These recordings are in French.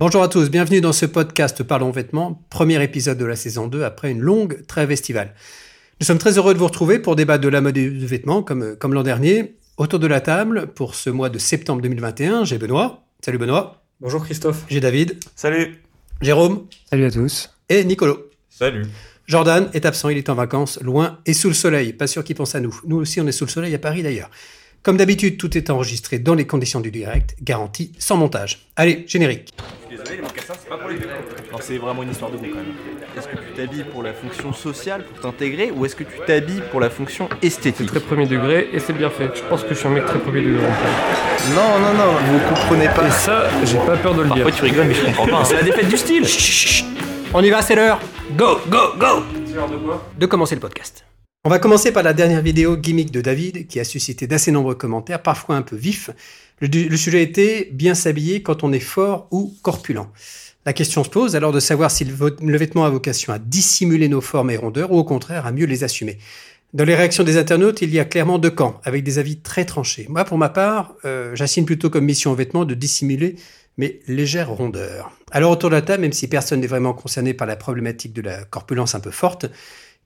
Bonjour à tous, bienvenue dans ce podcast Parlons vêtements, premier épisode de la saison 2 après une longue trêve estivale. Nous sommes très heureux de vous retrouver pour débattre de la mode du vêtement comme, comme l'an dernier. Autour de la table, pour ce mois de septembre 2021, j'ai Benoît. Salut Benoît. Bonjour Christophe. J'ai David. Salut. Jérôme. Salut à tous. Et Nicolo. Salut. Jordan est absent, il est en vacances, loin et sous le soleil. Pas sûr qu'il pense à nous. Nous aussi, on est sous le soleil à Paris d'ailleurs. Comme d'habitude, tout est enregistré dans les conditions du direct, garanti, sans montage. Allez, générique. Désolé, les mocassins, c'est pas pour les c'est vraiment une histoire de goût quand même. Est-ce que tu t'habilles pour la fonction sociale, pour t'intégrer, ou est-ce que tu t'habilles pour la fonction esthétique? Très premier degré et c'est bien fait. Je pense que je suis un mec très premier degré. en fait. Non, non, non, vous comprenez Et pas. ça, j'ai pas peur de le dire. Parfois tu rigoles, mais je comprends pas. hein. C'est la défaite du style. On y va, c'est l'heure. Go, go, go de commencer le podcast. On va commencer par la dernière vidéo gimmick de David qui a suscité d'assez nombreux commentaires, parfois un peu vifs. Le, le sujet était bien s'habiller quand on est fort ou corpulent. La question se pose alors de savoir si le, vêtement a vocation à dissimuler nos formes et rondeurs ou au contraire à mieux les assumer. Dans les réactions des internautes, il y a clairement deux camps, avec des avis très tranchés. Moi, pour ma part, euh, j'assigne plutôt comme mission au vêtement de dissimuler mes légères rondeurs. Alors autour de la table, même si personne n'est vraiment concerné par la problématique de la corpulence un peu forte,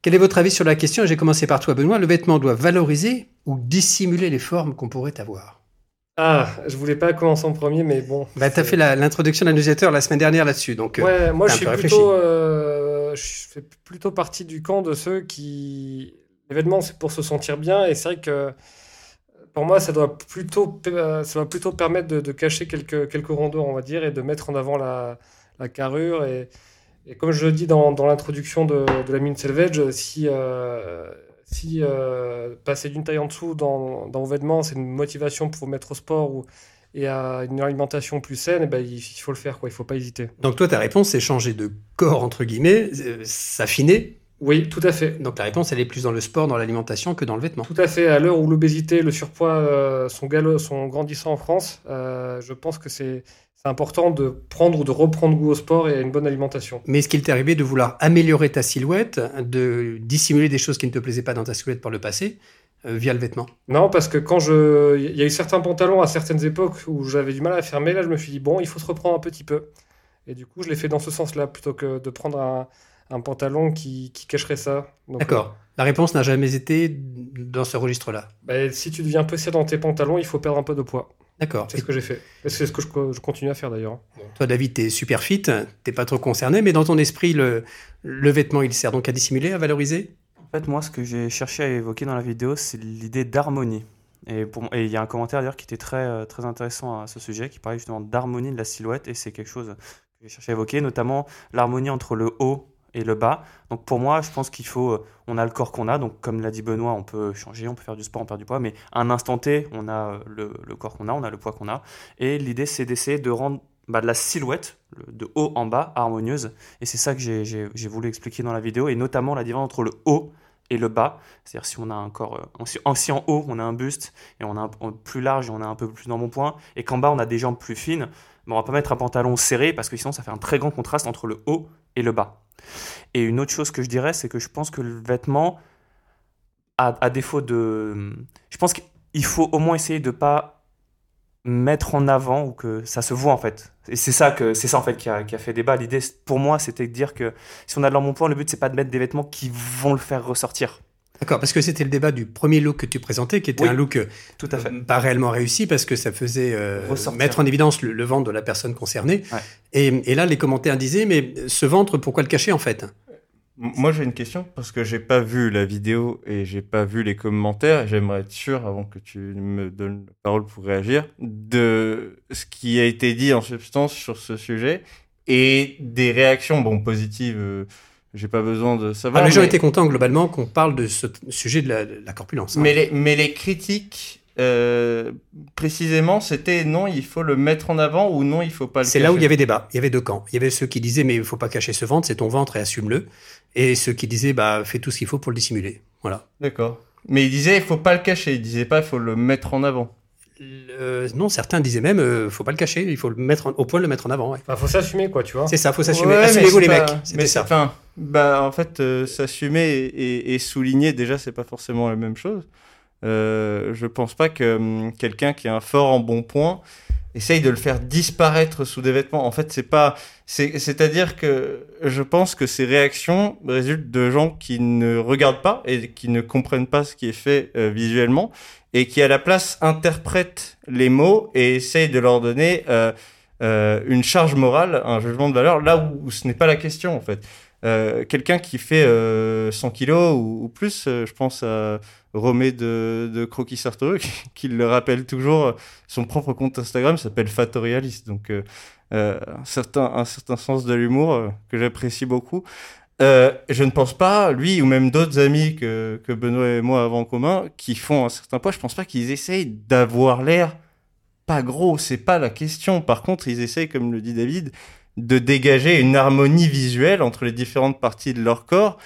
quel est votre avis sur la question? J'ai commencé par toi, Benoît. Le vêtement doit valoriser ou dissimuler les formes qu'on pourrait avoir Ah, je voulais pas commencer en premier, mais bon. bah, Tu as fait l'introduction de la newsletter la semaine dernière là-dessus. Donc, euh, Ouais, moi t'as je suis plutôt, euh, je fais plutôt partie du camp de ceux qui l'événement c'est pour se sentir bien et c'est vrai que pour moi ça doit plutôt euh, ça doit plutôt permettre de, de cacher quelques quelques rondeurs on va dire et de mettre en avant la, la carrure et, et comme je le dis dans, dans l'introduction de, de la mine Selvage si euh, si euh, passer d'une taille en dessous dans, dans vos vêtements c'est une motivation pour vous mettre au sport ou et à une alimentation plus saine, eh ben, il, faut le faire, quoi. il faut pas hésiter. donc toi, ta réponse, c'est changer de corps, entre guillemets, euh, s'affiner. Oui, tout à fait. Donc la réponse, elle est plus dans le sport, dans l'alimentation que dans le vêtement. Tout à fait. À l'heure où l'obésité le surpoids euh, sont, sont grandissants en France, euh, je pense que c'est c'est important de prendre ou de reprendre goût au sport et à une bonne alimentation. Mais est-ce qu'il t'est arrivé de vouloir améliorer ta silhouette, de dissimuler des choses qui ne te plaisaient pas dans ta silhouette par le passé, euh, via le vêtement? Non, parce que quand je. Il y a eu certains pantalons à certaines époques où j'avais du mal à fermer, là je me suis dit, bon, il faut se reprendre un petit peu. Et du coup, je l'ai fait dans ce sens-là, plutôt que de prendre un, un pantalon qui, qui cacherait ça. Donc, D'accord. La réponse n'a jamais été dans ce registre-là. euh, bah, si tu deviens peu dans tes pantalons, il faut perdre un peu de poids. D'accord. C'est ce que j'ai fait. C'est ce que je, je continue à faire d'ailleurs. Toi, David, t'es super fit, t'es pas trop concerné, mais dans ton esprit, le, le vêtement, il sert donc à dissimuler, à valoriser? En fait, moi, ce que j'ai cherché à évoquer dans la vidéo, c'est l'idée d'harmonie. Et il y a un commentaire d'ailleurs qui était très, euh, très intéressant à ce sujet, qui parlait justement d'harmonie de la silhouette, et c'est quelque chose que j'ai cherché à évoquer, notamment l'harmonie entre le haut et le bas. Donc pour moi, je pense qu'il faut, euh, on a le corps qu'on a, donc comme l'a dit Benoît, on peut changer, on peut faire du sport, on perd du poids, mais à un instant T, on a euh, le, le corps qu'on a, on a le poids qu'on a, et l'idée c'est d'essayer de rendre bah, de la silhouette, de haut en bas, harmonieuse, et c'est ça que j'ai- voulu expliquer dans la vidéo, et notamment la différence entre le haut et le bas. C'est-à-dire si on a un corps, euh, si, en- haut on a un buste et on a un, plus large et on a un peu plus dans mon point, et qu'en bas on a des jambes plus fines, ben, on va pas mettre un pantalon serré parce que sinon ça fait un très grand contraste entre le haut et le bas. Et une autre chose que je dirais, c'est que je pense que le vêtement, à, à défaut de, je pense qu'il faut au moins essayer de pas mettre en avant ou que ça se voit en fait. Et c'est ça que c'est ça en fait qui a, qui a fait débat. L'idée pour moi c'était de dire que si on a de l'embonpoint, le but c'est pas de mettre des vêtements qui vont le faire ressortir. D'accord, parce que c'était le débat du premier look que tu présentais, qui était Oui, un look euh, Tout à fait. pas réellement réussi parce que ça faisait euh, mettre en évidence le, le ventre de la personne concernée. Ouais. Et, et là, les commentaires disaient, mais ce ventre, pourquoi le cacher en fait? Moi, j'ai une question parce que j'ai pas vu la vidéo et j'ai pas vu les commentaires. J'aimerais être sûr, avant que tu me donnes la parole pour réagir, de ce qui a été dit en substance sur ce sujet et des réactions, bon, positives. euh, j'ai pas besoin de savoir. Ah, Les gens mais- étaient contents globalement qu'on parle de ce sujet de la, de la corpulence. hein. Mais les, mais les critiques, euh, précisément, c'était non, il faut le mettre en avant ou non, il faut pas le C'est là où il y cacher. avait débat. Il y avait deux camps. Il y avait ceux qui disaient, mais il faut pas cacher ce ventre, c'est ton ventre et assume-le. Et ceux qui disaient, bah, fais tout ce qu'il faut pour le dissimuler. Voilà. D'accord. Mais il disait, il faut pas le cacher. Il disait pas, il faut le mettre en avant. Euh, non, certains disaient même, euh, faut pas le cacher, il faut le mettre en- au point de le mettre en avant. ouais. Enfin, faut s'assumer, quoi, tu vois. C'est ça, faut s'assumer. Ouais, mais Assumez-vous les c'est mecs. mais ça. c'est- Enfin, bah, en fait, euh, s'assumer et, souligner, déjà, c'est pas forcément la même chose. Euh, je pense pas que hum, quelqu'un qui a un fort embonpoint essaye de le faire disparaître sous des vêtements. En fait, c'est pas, c'est-à-dire que je pense que ces réactions résultent de gens qui ne regardent pas et qui ne comprennent pas ce qui est fait euh, visuellement et qui à la place interprètent les mots et essayent de leur donner euh, euh, une charge morale, un jugement de valeur, là où, ce n'est pas la question en fait. Euh, quelqu'un qui fait 100 kilos ou, plus, je pense à Romé de, Croquis Sartoreux, qui, le rappelle toujours, son propre compte Instagram s'appelle Fatorialist, donc un, certain, un certain sens de l'humour que j'apprécie beaucoup. Euh, je ne pense pas, lui ou même d'autres amis que, que Benoît et moi avons en commun, qui font un certain poids, je pense pas qu'ils essayent d'avoir l'air pas gros, c'est pas la question. Par contre, ils essayent, comme le dit David, de dégager une harmonie visuelle entre les différentes parties de leur corps.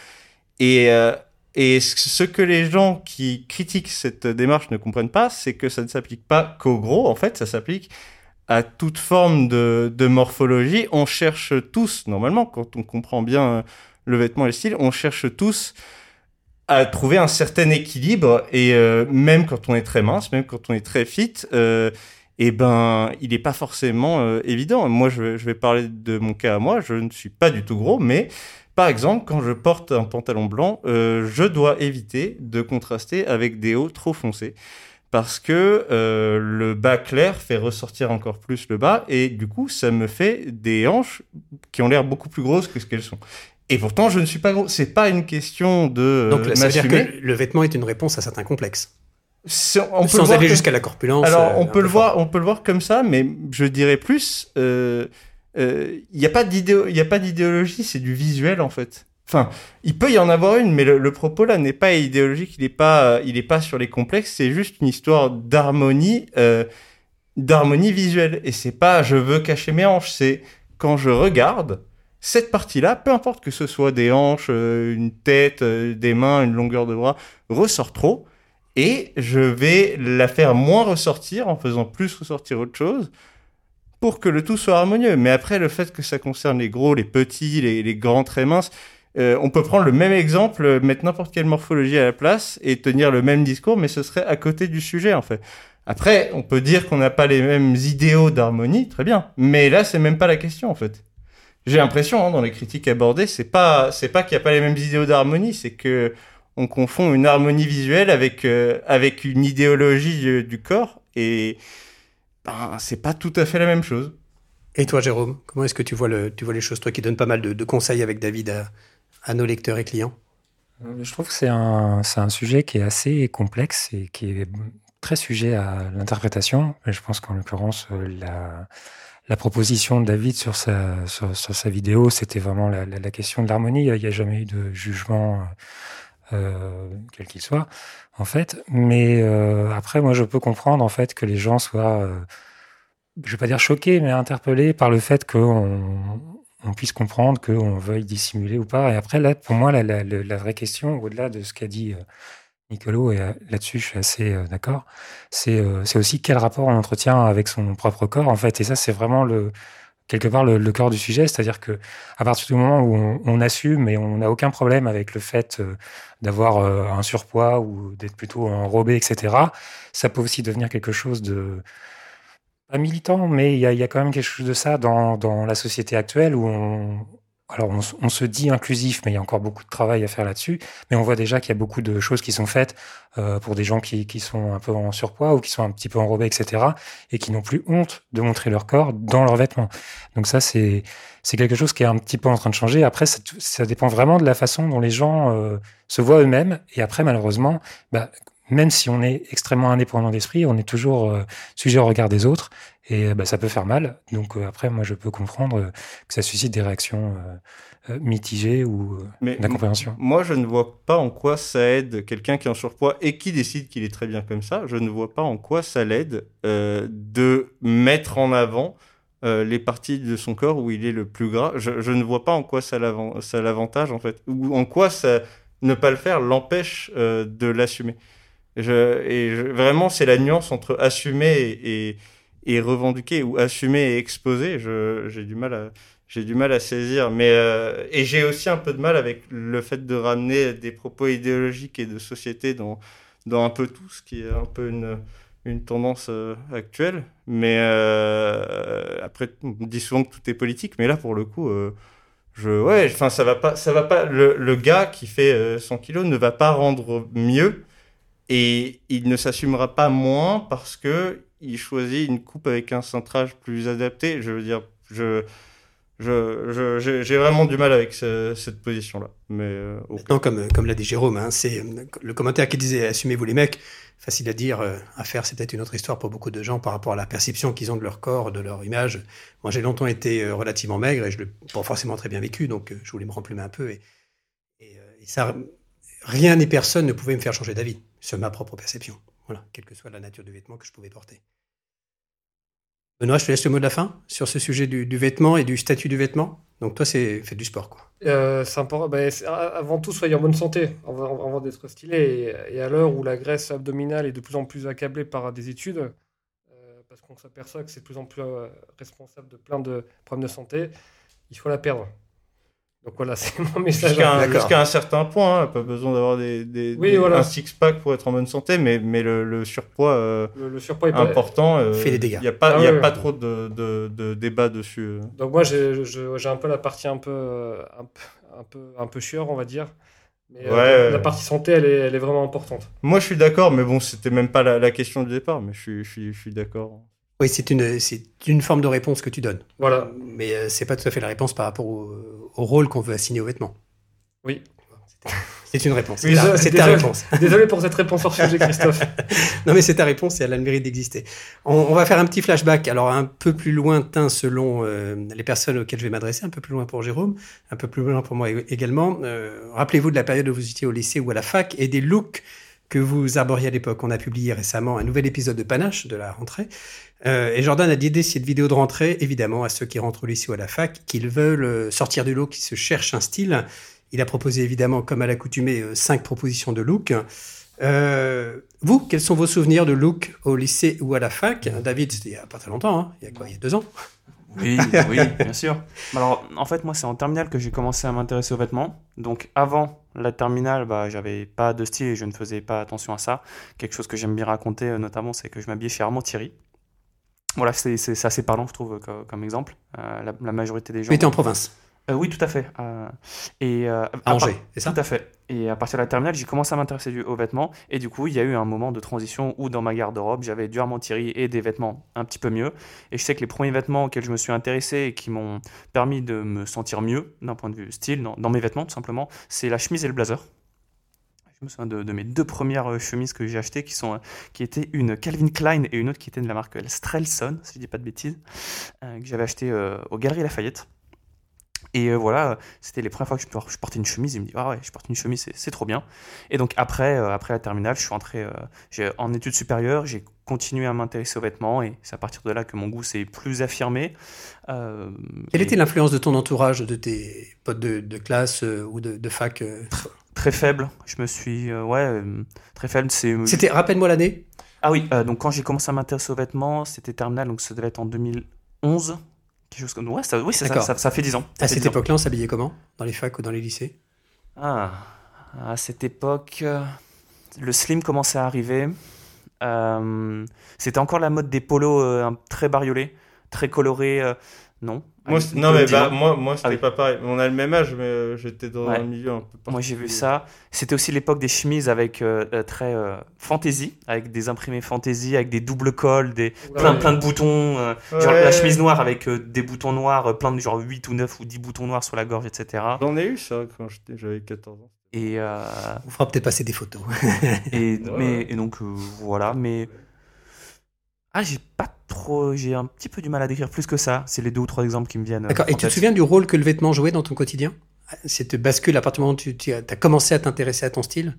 Et, euh, et ce que les gens qui critiquent cette démarche ne comprennent pas, c'est que ça ne s'applique pas qu'au gros, en fait, ça s'applique à toute forme de, morphologie. On cherche tous, normalement, quand on comprend bien le vêtement et le style, on cherche tous à trouver un certain équilibre et euh, même quand on est très mince, même quand on est très fit, euh, eh ben il n'est pas forcément euh, évident. Moi, je, vais parler de mon cas à moi. Je ne suis pas du tout gros, mais par exemple, quand je porte un pantalon blanc, euh, je dois éviter de contraster avec des hauts trop foncés parce que euh, le bas clair fait ressortir encore plus le bas et du coup ça me fait des hanches qui ont l'air beaucoup plus grosses que ce qu'elles sont. Et pourtant, je ne suis pas gros. C'est pas une question de. Donc, ça veut dire que le vêtement est une réponse à certains complexes. On Sans aller jusqu'à la corpulence. Alors, on peut le voir, on peut le voir comme ça, mais je dirais plus. Il euh, euh, n'y a pas d'idéologie, c'est du visuel en fait. Enfin, il peut y en avoir une, mais le, propos là n'est pas idéologique, il n'est pas, il est pas sur les complexes. C'est juste une histoire d'harmonie, euh, d'harmonie visuelle. Et c'est pas, je veux cacher mes hanches. C'est quand je regarde, cette partie-là, peu importe que ce soit des hanches, euh, une tête, euh, des mains, une longueur de bras, ressort trop. Et je vais la faire moins ressortir en faisant plus ressortir autre chose pour que le tout soit harmonieux. Mais après, le fait que ça concerne les gros, les petits, les, grands très minces, euh, on peut prendre le même exemple, mettre n'importe quelle morphologie à la place et tenir le même discours, mais ce serait à côté du sujet en fait. Après, on peut dire qu'on n'a pas les mêmes idéaux d'harmonie, très bien. Mais là, c'est même pas la question en fait j'ai l'impression hein, dans les critiques abordées, c'est pas c'est pas qu'il n'y a pas les mêmes idéaux d'harmonie, c'est que on confond une harmonie visuelle avec euh, avec une idéologie du, corps et ben c'est pas tout à fait la même chose. Et toi, Jérôme, comment est-ce que tu vois le tu vois les choses toi qui donnes pas mal de, conseils avec David à, à, nos lecteurs et clients euh, Je trouve que c'est un un sujet qui est assez complexe et qui est très sujet à l'interprétation. Je pense qu'en l'occurrence euh, la proposition de David sur sa, sur, sa vidéo, c'était vraiment la, question de l'harmonie. Il n'y a jamais eu de jugement, euh, quel qu'il soit, en fait. Mais après, moi, je peux comprendre en fait que les gens soient, euh, je vais pas dire choqués, mais interpellés par le fait qu'on on puisse comprendre qu'on veuille dissimuler ou pas. Et après, là, pour moi, la, vraie question, au-delà de ce qu'a dit euh, Nicolo, et euh, là-dessus, je suis assez euh, d'accord. C'est aussi quel rapport on entretient avec son propre corps, en fait. Et ça, c'est vraiment quelque part le, le cœur du sujet, c'est-à-dire que à partir du moment où on assume et on n'a aucun problème avec le fait d'avoir un surpoids ou d'être plutôt enrobé, etc., ça peut aussi devenir quelque chose de pas militant, mais il y a, y a, quand même quelque chose de ça dans, dans la société actuelle où on, alors on, se dit inclusif, mais il y a encore beaucoup de travail à faire là-dessus. Mais on voit déjà qu'il y a beaucoup de choses qui sont faites euh, pour des gens qui, qui, sont un peu en surpoids ou qui sont un petit peu enrobés, etc. Et qui n'ont plus honte de montrer leur corps dans leurs vêtements. Donc ça, c'est c'est quelque chose qui est un petit peu en train de changer. Après, ça, ça dépend vraiment de la façon dont les gens euh, se voient eux-mêmes. Et après, malheureusement, bah, même si on est extrêmement indépendant d'esprit, on est toujours euh, sujet au regard des autres et bah, ça peut faire mal. Donc euh, après, moi, je peux comprendre euh, que ça suscite des réactions mitigées ou d'incompréhension. Moi, je ne vois pas en quoi ça aide quelqu'un qui est en surpoids et qui décide qu'il est très bien comme ça. Je ne vois pas en quoi ça l'aide de mettre en avant les parties de son corps où il est le plus gras. Je, je ne vois pas en quoi ça l'avantage en fait, ou en quoi ça ne pas le faire l'empêche de l'assumer. Et vraiment, c'est la nuance entre assumer et, revendiquer ou assumer et exposer. J'ai du mal à saisir, mais euh, et j'ai aussi un peu de mal avec le fait de ramener des propos idéologiques et de société dans un peu tout, ce qui est un peu une tendance actuelle. Mais après, on dit souvent que tout est politique, mais là, pour le coup, je, ouais, enfin, ça va pas, ça va pas. Le, le gars qui fait 100 kilos ne va pas rendre mieux et il ne s'assumera pas moins parce que il choisit une coupe avec un centrage plus adapté. Je veux dire, je, je, j'ai vraiment du mal avec cette position-là. Euh, comme, comme l'a dit Jérôme, hein, c'est le commentaire qui disait assumez-vous les mecs. Facile à dire, euh, à faire, c'est peut-être une autre histoire pour beaucoup de gens par rapport à la perception qu'ils ont de leur corps, de leur image. Moi, j'ai longtemps été euh, relativement maigre et je l'ai pas forcément très bien vécu, donc je voulais me remplumer un peu. Et, et, ça, rien ni personne ne pouvait me faire changer d'avis sur ma propre perception. Voilà, quelle que soit la nature du vêtement que je pouvais porter. Benoît, je te laisse le mot de la fin sur ce sujet du, vêtement et du statut du vêtement. Donc toi, c'est fait du sport, quoi. Euh, bah, avant tout, soyez en bonne santé avant, d'être stylé. Et, à l'heure où la graisse abdominale est de plus en plus accablée par des études, euh, parce qu'on s'aperçoit que c'est de plus en plus euh, responsable de plein de problèmes de santé, il faut la perdre. Donc voilà, c'est mon message. Jusqu'à un, certain point, hein, pas besoin d'avoir des, des, un six-pack pour être en bonne santé, mais, mais le, surpoids, euh, le, surpoids est important. Euh, fait des dégâts. Il n'y a pas, ah a pas trop de, de, de, débat dessus. Euh. Donc moi, j'ai un peu la partie un peu, un peu, un peu, un peu chieur, on va dire. Mais la partie santé, elle est, elle est, vraiment importante. Moi, je suis d'accord, mais bon, c'était même pas la, la, question du départ, mais je suis, je suis, je suis d'accord. Oui, c'est une, c'est une forme de réponse que tu donnes. Voilà. Mais euh, c'est pas tout à fait la réponse par rapport au, rôle qu'on veut assigner aux vêtements. Oui. C'est une réponse. c'est ta réponse. Désolé pour cette réponse hors sujet, Christophe. non, mais c'est ta réponse et elle a le mérite d'exister. On, va faire un petit flashback, alors un peu plus lointain selon euh, les personnes auxquelles je vais m'adresser, un peu plus loin pour Jérôme, un peu plus loin pour moi également. Euh, rappelez-vous de la période où vous étiez au lycée ou à la fac et des looks que vous arboriez à l'époque. On a publié récemment un nouvel épisode de Panache de la rentrée. Euh, et Jordan a dédié cette vidéo de rentrée, évidemment, à ceux qui rentrent au lycée ou à la fac, qu'ils veulent euh, sortir du lot, qui se cherchent un style. Il a proposé, évidemment, comme à l'accoutumée, euh, cinq propositions de look. vous, quels sont vos souvenirs de look au lycée ou à la fac? David, c'était il n'y a pas très longtemps, hein. il y a quoi, il y a deux ans? Oui, oui, bien sûr. Alors, en fait, moi, c'est en terminale que j'ai commencé à m'intéresser aux vêtements. Donc, avant la terminale, bah, j'avais pas de style et je ne faisais pas attention à ça. Quelque chose que j'aime bien raconter, euh, notamment, c'est que je m'habillais chez Armand Thierry. Voilà, c'est assez parlant, je trouve, comme, exemple. Euh, la, majorité des gens. Mais en province euh, oui, tout à fait. Euh, et, euh, à Angers, c'est ça? Tout à fait. Et à partir de la terminale, j'ai commencé à m'intéresser aux vêtements. Et du coup, il y a eu un moment de transition où dans ma garde-robe, j'avais du Armand-Thierry et des vêtements un petit peu mieux. Et je sais que les premiers vêtements auxquels je me suis intéressé et qui m'ont permis de me sentir mieux d'un point de vue style, dans, mes vêtements tout simplement, c'est la chemise et le blazer. Je me souviens de, mes deux premières chemises que j'ai achetées qui, sont, qui étaient une Calvin Klein et une autre qui était de la marque Strelson, si je dis pas de bêtises, que j'avais acheté aux Galeries Lafayette. Et euh, voilà, c'était les premières fois que je, portais une chemise. Il me dit Ah ouais, je porte une chemise, c'est trop bien. Et donc après, euh, après la terminale, je suis entré euh, en études supérieures. J'ai continué à m'intéresser aux vêtements et c'est à partir de là que mon goût s'est plus affirmé. Quelle était l'influence de ton entourage, de tes potes de, classe ou de, fac Très faible. Je me suis. ouais, très faible. C'était, rappelle-moi l'année Ah oui, donc quand j'ai commencé à m'intéresser aux vêtements, c'était terminale, donc ça devait être en 2011. Quelque chose comme... Ouais, ça, oui, ça, ça, fait 10 ans. à cette époque-là, on s'habillait comment? Dans les facs ou dans les lycées? Ah, à cette époque, euh, le slim commençait à arriver. Euh, c'était encore la mode des polos euh, très bariolés, très colorés. non, moi, non, mais bah, moi, moi c'était ah pas pareil. On a le même âge, mais euh, j'étais dans un milieu un peu Moi, j'ai vu ça. C'était aussi l'époque des chemises avec euh, euh, très fantasy, avec des imprimés fantasy, avec des doubles cols, des, plein, plein de boutons. genre la chemise noire avec des boutons noirs, plein de genre 8 ou 9 ou 10 boutons noirs sur la gorge, etc. J'en ai eu ça quand j'avais 14 ans. Et On fera peut-être passer des photos. et, mais, et donc, voilà. Mais. Ah, j'ai pas trop, j'ai un petit peu du mal à décrire plus que ça. C'est les deux ou trois exemples qui me viennent. D'accord. Et tu te souviens du rôle que le vêtement jouait dans ton quotidien? Cette bascule à partir du moment où tu, as commencé à t'intéresser à ton style?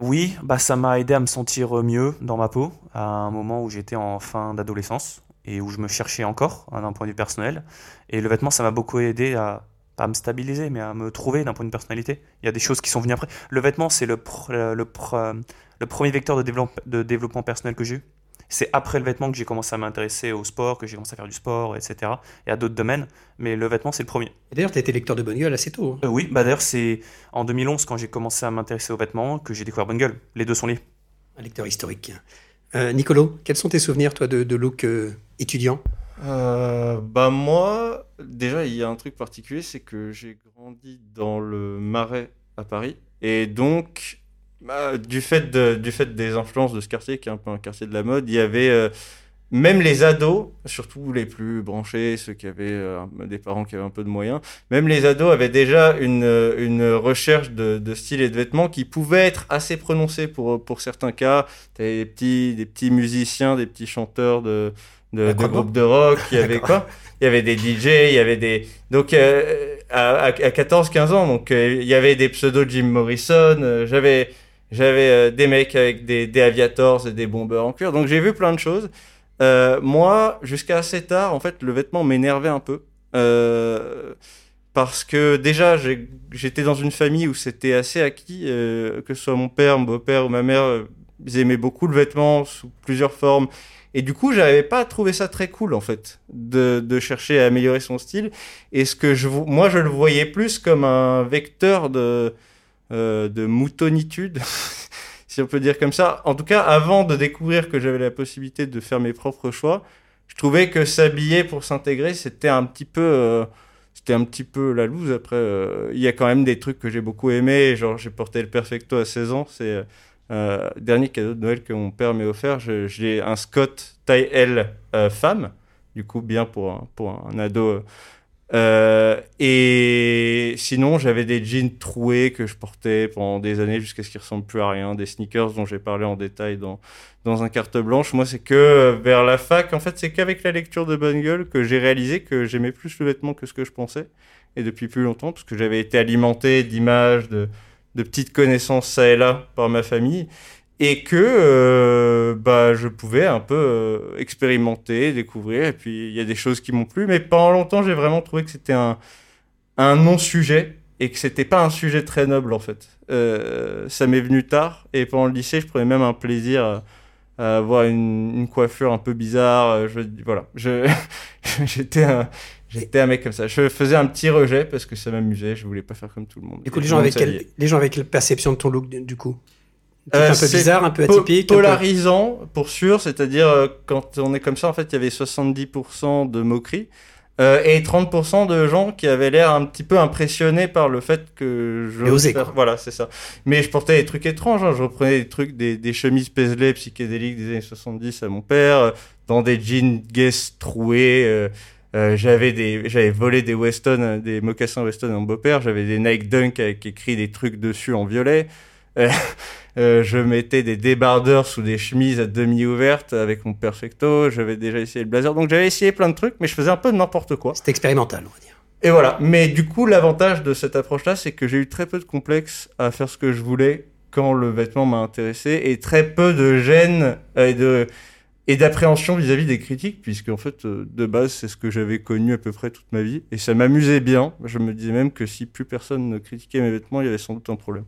Oui, bah ça m'a aidé à me sentir mieux dans ma peau à un moment où j'étais en fin d'adolescence et où je me cherchais encore d'un point de vue personnel. Et le vêtement, ça m'a beaucoup aidé à pas à me stabiliser, mais à me trouver d'un point de vue personnalité. Il y a des choses qui sont venues après. Le vêtement, c'est le, le, le, premier vecteur de de développement personnel que j'ai eu. C'est après le vêtement que j'ai commencé à m'intéresser au sport, que j'ai commencé à faire du sport, etc. Et à d'autres domaines. Mais le vêtement, c'est le premier. D'ailleurs, tu as été lecteur de Bonne Gueule assez tôt. Hein. Euh, oui, bah d'ailleurs, c'est en 2011, quand j'ai commencé à m'intéresser aux vêtements, que j'ai découvert Bonne Gueule. Les deux sont liés. Un lecteur historique. Euh, Nicolo, quels sont tes souvenirs, toi, de, de look euh, étudiant? Euh, bah moi, déjà, il y a un truc particulier, c'est que j'ai grandi dans le Marais à Paris. Et donc, bah, du, fait de- du fait des influences de ce quartier, qui est un peu un quartier de la mode, il y avait... euh, même les ados, surtout les plus branchés, ceux qui avaient euh, des parents qui avaient un peu de moyens, même les ados avaient déjà une, une recherche de, de style et de vêtements qui pouvait être assez prononcée pour, pour certains cas. T'avais des petits, des petits musiciens, des petits chanteurs de, de, groupes de rock, il y avait quoi? Il y avait des DJ, il y avait des... Donc euh, à, à, à 14-15 ans, donc euh, il y avait des pseudos Jim Morrison, j'avais... J'avais euh, des mecs avec des, des aviators et des bombeurs en cuir. Donc j'ai vu plein de choses. Euh, moi, jusqu'à assez tard, en fait, le vêtement m'énervait un peu. Euh, parce que déjà, j'étais dans une famille où c'était assez acquis, euh, que ce soit mon père, mon beau-père ou ma mère, euh, ils aimaient beaucoup le vêtement sous plusieurs formes. Et du coup, j'avais pas trouvé ça très cool, en fait, de, de chercher à améliorer son style. Et ce que je, moi, je le voyais plus comme un vecteur de, de moutonitude, si on peut dire comme ça. En tout cas, avant de découvrir que j'avais la possibilité de faire mes propres choix, je trouvais que s'habiller pour s'intégrer, c'était un petit peu, euh, c'était un petit peu la loose. Après, euh, il y a quand même des trucs que j'ai beaucoup aimé. Genre, j'ai porté le Perfecto à 16 ans. C'est euh, dernier cadeau de Noël que mon père m'a offert. J'ai un Scott taille L euh, femme. Du coup, bien pour pour un ado. Euh, et sinon, j'avais des jeans troués que je portais pendant des années jusqu'à ce qu'ils ressemblent plus à rien. Des sneakers dont j'ai parlé en détail dans, dans un carte blanche. Moi, c'est que euh, vers la fac, en fait, c'est qu'avec la lecture de Bonne Gueule que j'ai réalisé que j'aimais plus le vêtement que ce que je pensais. Et depuis plus longtemps, parce que j'avais été alimenté d'images, de, de petites connaissances ça et là par ma famille. Et que euh, bah, je pouvais un peu euh, expérimenter, découvrir. Et puis, il y a des choses qui m'ont plu. Mais pendant longtemps, j'ai vraiment trouvé que c'était un, un non-sujet et que c'était pas un sujet très noble, en fait. Euh, ça m'est venu tard. Et pendant le lycée, je prenais même un plaisir à, à avoir une, une coiffure un peu bizarre. Je, voilà. J'étais un, j'étais un mec comme ça. Je faisais un petit rejet parce que ça m'amusait. Je voulais pas faire comme tout le monde. Et les gens, avec quelle, les gens avec quelle perception de ton look, du coup? Euh, un peu bizarre, un peu Po- atypique peu- polarisant pour sûr, c'est-à-dire euh, quand on est comme ça, en fait, il y avait 70% de moqueries euh, et 30% de gens qui avaient l'air un petit peu impressionnés par le fait que je Et osé, faire-. Voilà, c'est ça. Mais je portais des trucs étranges, hein. je reprenais des trucs, des, des chemises Paisley psychédéliques des années 70 à mon père, euh, dans des jeans Guess troués. euh, j'avais des, j'avais volé des Weston, des mocassins Weston à mon beau-père. J'avais des Nike Dunk avec écrit des trucs dessus en violet. Euh, euh, je mettais des débardeurs sous des chemises à demi ouvertes avec mon perfecto. J'avais déjà essayé le blazer. Donc j'avais essayé plein de trucs, mais je faisais un peu de n'importe quoi. C'est expérimental, on va dire. Et voilà. Mais du coup, l'avantage de cette approche-là, c'est que j'ai eu très peu de complexe à faire ce que je voulais quand le vêtement m'a intéressé et très peu de gêne euh, et de et d'appréhension vis-à-vis des critiques, puisque en fait, de base, c'est ce que j'avais connu à peu près toute ma vie, et ça m'amusait bien. Je me disais même que si plus personne ne critiquait mes vêtements, il y avait sans doute un problème.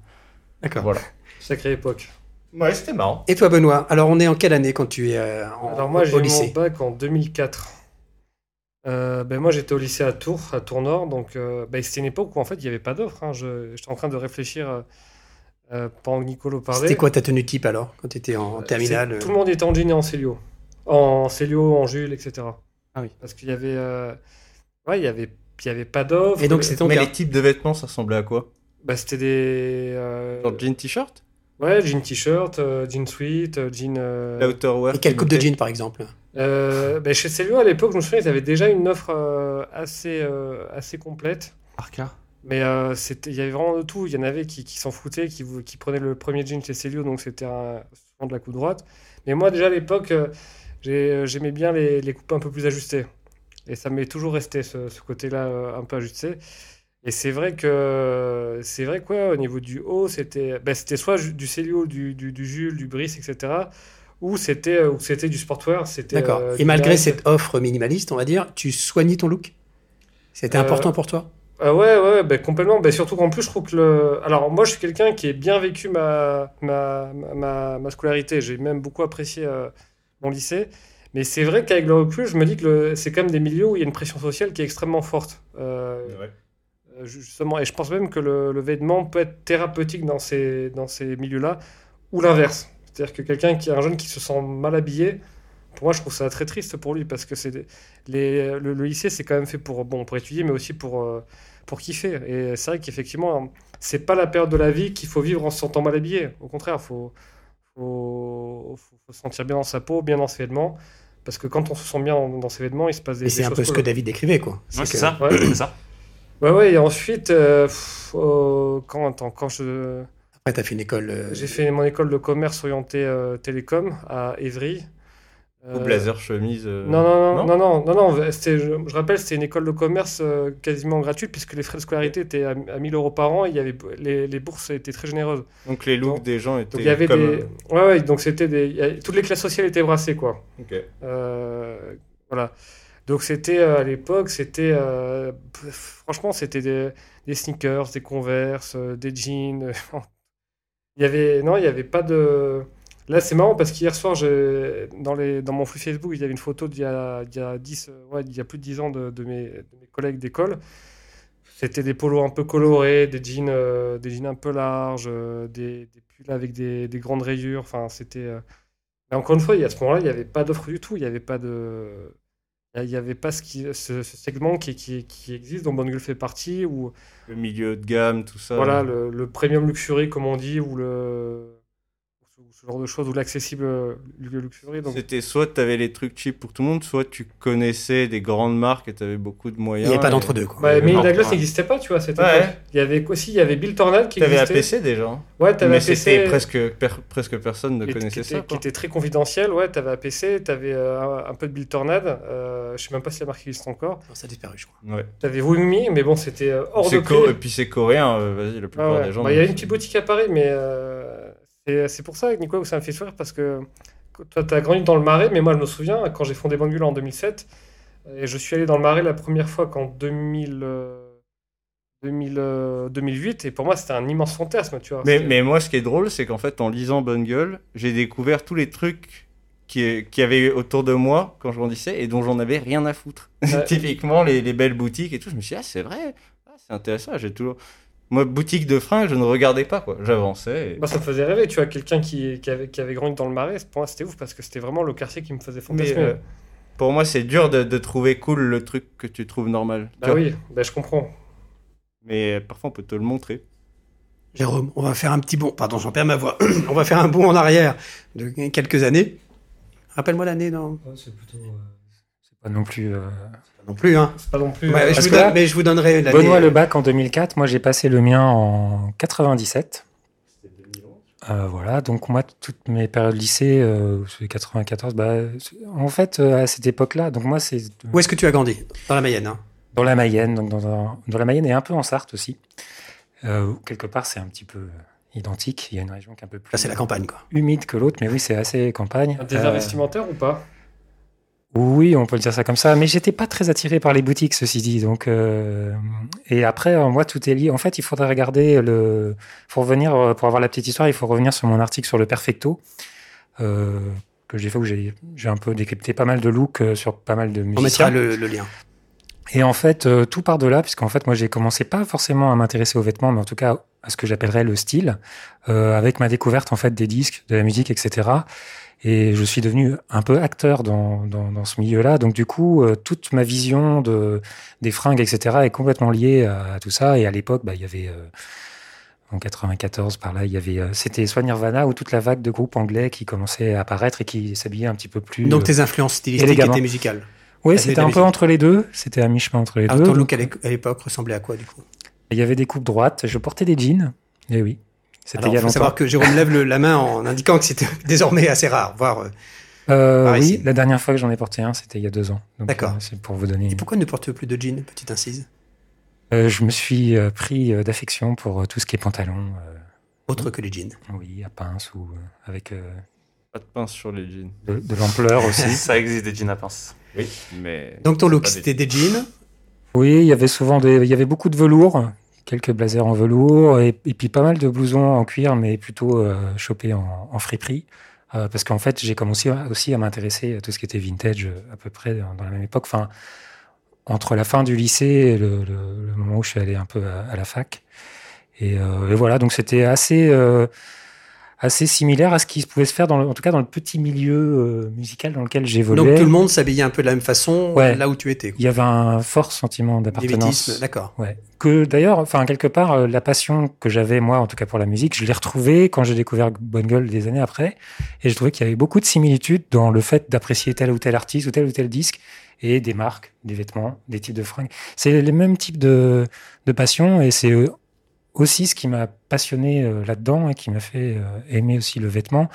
D'accord. Voilà. Sacrée époque. Ouais, c'était marrant. Et toi, Benoît Alors, on est en quelle année quand tu es euh, en, Alors moi, j'ai mon bac en 2004. Euh, ben moi, j'étais au lycée à Tours, à Tours-Nord. Donc, euh, ben, c'était une époque où, en fait, il n'y avait pas d'offres. hein. Je- J'étais en train de réfléchir euh, euh, pendant que Nicolo parlait. C'était quoi ta tenue type alors, quand tu étais en terminale euh, Tout le monde était en jean et en célio. En célio, en jules, etc. Ah oui. Parce qu'il y avait... euh, Ouais, il y avait... Il y avait pas d'offres. Et donc, c'est ton Mais cas. les types de vêtements, ça ressemblait à quoi? Bah, c'était des... euh, Genre jean t-shirt? Ouais, jean t-shirt, euh, jean sweat, euh, jean... euh, L'outerwear Et quelle coupe de jean par exemple? Euh, ben, chez Célio, à l'époque, je me souviens, ils avaient déjà une offre euh, assez, euh, assez complète. Arca. Mais euh, c'était- il y avait vraiment de tout. Il y en avait qui, qui s'en foutaient, qui, qui prenaient le premier jean chez Célio, donc c'était souvent de la coupe droite. Mais moi, déjà à l'époque, j'ai- j'aimais bien les, les coupes un peu plus ajustées. Et ça m'est toujours resté, ce, ce côté-là un peu ajusté. Et c'est vrai que, c'est vrai quoi, au niveau du haut, c'était ben, c'était soit du Célio, du, du, du Jules, du Brice, etc. Ou c'était euh, ou c'était du sportwear. c'était, D'accord. euh, Et malgré cette offre minimaliste, on va dire, tu soignis ton look? C'était Euh, important pour toi? Ah ouais, ouais, ben, complètement. Ben, surtout qu'en plus, je trouve que le. Alors, moi, je suis quelqu'un qui a bien vécu ma, ma, ma, ma scolarité. J'ai même beaucoup apprécié euh, mon lycée. Mais c'est vrai qu'avec le recul, je me dis que le- c'est quand même des milieux où il y a une pression sociale qui est extrêmement forte. Euh, euh, justement, et je pense même que le, le vêtement peut être thérapeutique dans ces, dans ces milieux-là, ou l'inverse. C'est-à-dire que quelqu'un qui est un jeune qui se sent mal habillé, pour moi, je trouve ça très triste pour lui parce que c'est les, le, le lycée, c'est quand même fait pour, bon, pour étudier, mais aussi pour, euh, pour kiffer. Et c'est vrai qu'effectivement, c'est pas la période de la vie qu'il faut vivre en se sentant mal habillé. Au contraire, il faut, faut, faut- se sentir bien dans sa peau, bien dans ses vêtements. Parce que quand on se sent bien dans, dans ses vêtements, il se passe des, Et c'est un peu ce que. David décrivait, quoi. Ouais, que- c'est ça. Ouais. Ça. Ouais, ouais, et ensuite, euh, pff, euh, quand, attends, quand je. Après, t'as fait une école. euh, J'ai fait mon école de commerce orientée euh, télécom à Évry. Ou Euh, blazer, chemise. euh, Non, non, non, non? non, non, non, je, je rappelle, c'était une école de commerce euh, quasiment gratuite puisque les frais de scolarité étaient à, à 1000 euros par an et il y avait, les, les bourses étaient très généreuses. Donc les looks Donc- des gens étaient Donc il y avait comme... des. Ouais, ouais, donc c'était des. Toutes les classes sociales étaient brassées, quoi. Ok. Euh, voilà. Donc c'était euh, à l'époque, c'était euh, franchement c'était des, des sneakers, des Converse, euh, des jeans. il y avait non, il y avait pas de. Là c'est marrant parce qu'hier soir j'ai- dans les dans mon flux Facebook il y avait une photo d'il y a, d'il y a 10 euh, ouais, il y a plus de 10 ans de, de mes, de mes collègues d'école. C'était des polos un peu colorés, des jeans, des jeans un peu larges, des, des pulls avec des, des grandes rayures. Enfin, c'était. encore une fois, il à ce moment-là, il n'y avait pas d'offre du tout. Il n'y avait pas de. Il n'y avait pas ce, qui, ce, ce segment qui, qui, qui existe, dont Gueule fait partie, ou Le milieu de gamme, tout ça. voilà, le, le premium luxury, comme on dit, ou le. Ou ce genre de choses, ou l'accessible euh, luxury. C'était soit tu avais les trucs cheap pour tout le monde, soit tu connaissais des grandes marques et tu avais beaucoup de Il moyens. n'y avait pas et- d'entre-deux, quoi. Bah, mais Douglas ouais. n'existait pas, tu vois, cette Ouais. Il y avait aussi, il y avait Bill Tornade qui T'avais existait. APC déjà. hein. Ouais, t'avais Mais APC. c'était presque, per- presque personne ne qui était- connaissait ça. était, qui était très confidentiel, ouais, t'avais APC, t'avais euh, un, un peu de Bill Tornade, euh, je sais même pas si la marque existe encore. Non, ça a disparu, je crois. Ouais. T'avais Wumi, mais bon, c'était euh, hors de prix. Et puis c'est coréen, euh, vas-y, la Ah plupart ouais. des gens. Bah, Il y a une petite boutique à Paris, mais euh, c'est pour ça, Nico, que ça me fait sourire, parce que toi, t'as grandi dans le Marais, mais moi, je me souviens, quand j'ai fondé Bangula en 2007, et je suis allé dans le Marais la première fois qu'en 2000, euh, 2000, euh, 2008, et pour moi, c'était un immense fantasme, tu vois. Mais, moi, ce qui est drôle, c'est qu'en fait, en lisant Bonne Gueule, j'ai découvert tous les trucs qui, qui avaient autour de moi quand je grandissais et dont j'en avais rien à foutre. Ouais. Typiquement, les, les belles boutiques et tout. Je me suis dit, ah, c'est vrai, Ah, c'est intéressant. J'ai toujours. Moi, boutique de fringues, je ne regardais pas, quoi. J'avançais. et- Bah, ça me faisait rêver, tu vois, quelqu'un qui, qui, avait, qui avait grandi dans le Marais, pour moi, c'était ouf, parce que c'était vraiment le quartier qui me faisait Mais, fantasmer. euh, pour moi, c'est dur de, de trouver cool le truc que tu trouves normal. Bah oui, bah, je comprends. Mais parfois, on peut te le montrer. Jérôme, on va faire un petit bond. Pardon, j'en perds ma voix. on va faire un bond en arrière de quelques années. Rappelle-moi l'année, non? C'est plutôt. euh, pas non plus. euh, Pas Non plus, hein. C'est pas non plus. Ouais, euh, je parce vous que donne- là, mais je vous donnerai l'année. Benoît le bac en 2004. Moi, j'ai passé le mien en 97. Euh, voilà, donc moi, toutes mes périodes lycée, euh, c'est 94, bah, en fait, euh, à cette époque-là, donc moi, c'est Où est-ce que tu as grandi? Dans la Mayenne. Hein. dans la Mayenne, donc dans, un- dans la Mayenne et un peu en Sarthe aussi. Euh, quelque part, c'est un petit peu identique. Il y a une région qui est un peu plus Là, c'est la campagne, quoi. humide que l'autre, mais oui, c'est assez campagne. Euh, vestimentaire ou pas? Oui, on peut le dire ça comme ça, mais j'étais pas très attiré par les boutiques, ceci dit. Donc, euh, et après, euh, moi, tout est lié. En fait, il faudrait regarder le. Faut revenir euh, pour avoir la petite histoire. Il faut revenir sur mon article sur le perfecto euh, que j'ai fait où j'ai un peu décrypté pas mal de looks sur pas mal de On musiciens. mettra le, le lien. Et en fait, euh, tout part de là, puisqu'en fait, moi, j'ai commencé pas forcément à m'intéresser aux vêtements, mais en tout cas à ce que j'appellerais le style, euh, avec ma découverte en fait des disques, de la musique, etc. Et je suis devenu un peu acteur dans, dans, dans ce milieu-là. Donc du coup, euh, toute ma vision de, des fringues, etc., est complètement liée à, tout ça. Et à l'époque, bah, il y avait en 94 par là, il y avait c'était soit Nirvana ou toute la vague de groupes anglais qui commençaient à apparaître et qui s'habillaient un petit peu plus. Donc tes influences stylistiques étaient musicales. Oui, c'était un peu entre les deux. C'était à mi-chemin entre les Alors deux. ton look à l'é- à l'époque ressemblait à quoi, du coup? Il y avait des coupes droites. Je portais des jeans. Et oui. C'était Alors, il y a faut longtemps. savoir que Jérôme lève le- la main en indiquant que c'était désormais assez rare, voire... euh, Euh, oui, la dernière fois que j'en ai porté un, c'était il y a deux ans. D'accord. euh, c'est pour vous donner. Et pourquoi ne portes plus de jeans, petite incise? Euh, je me suis euh, pris euh, d'affection pour euh, tout ce qui est pantalon. euh, Autre que les jeans. oui, à pince ou euh, avec euh, Pas de pince sur les jeans. de, de l'ampleur aussi. ça existe des jeans à pince. Oui, mais. Donc ton look, des- c'était des jeans? Oui, il y avait souvent des, il y avait beaucoup de velours, quelques blazers en velours et, et puis pas mal de blousons en cuir, mais plutôt euh, chopés en, en friperie. Euh, parce qu'en fait, j'ai commencé aussi à m'intéresser à tout ce qui était vintage euh, à peu près dans, dans la même époque. Enfin, entre la fin du lycée et le, le- le moment où je suis allé un peu à, à la fac. Et, euh, et voilà, donc c'était assez, euh, assez similaire à ce qui pouvait se faire, dans le, en tout cas dans le petit milieu euh, musical dans lequel j'évoluais. Donc tout le monde s'habillait un peu de la même façon Ouais. là où tu étais. Il y avait un fort sentiment d'appartenance. D'accord. Ouais. Que d'ailleurs, enfin quelque part, euh, la passion que j'avais moi, en tout cas pour la musique, je l'ai retrouvée quand j'ai découvert Bonne Gueule des années après, et je trouvais qu'il y avait beaucoup de similitudes dans le fait d'apprécier tel ou tel artiste ou tel ou tel disque et des marques, des vêtements, des types de fringues. C'est les mêmes types de, de passion et c'est euh, aussi ce qui m'a passionné euh, là-dedans et qui m'a fait euh, aimer aussi le vêtement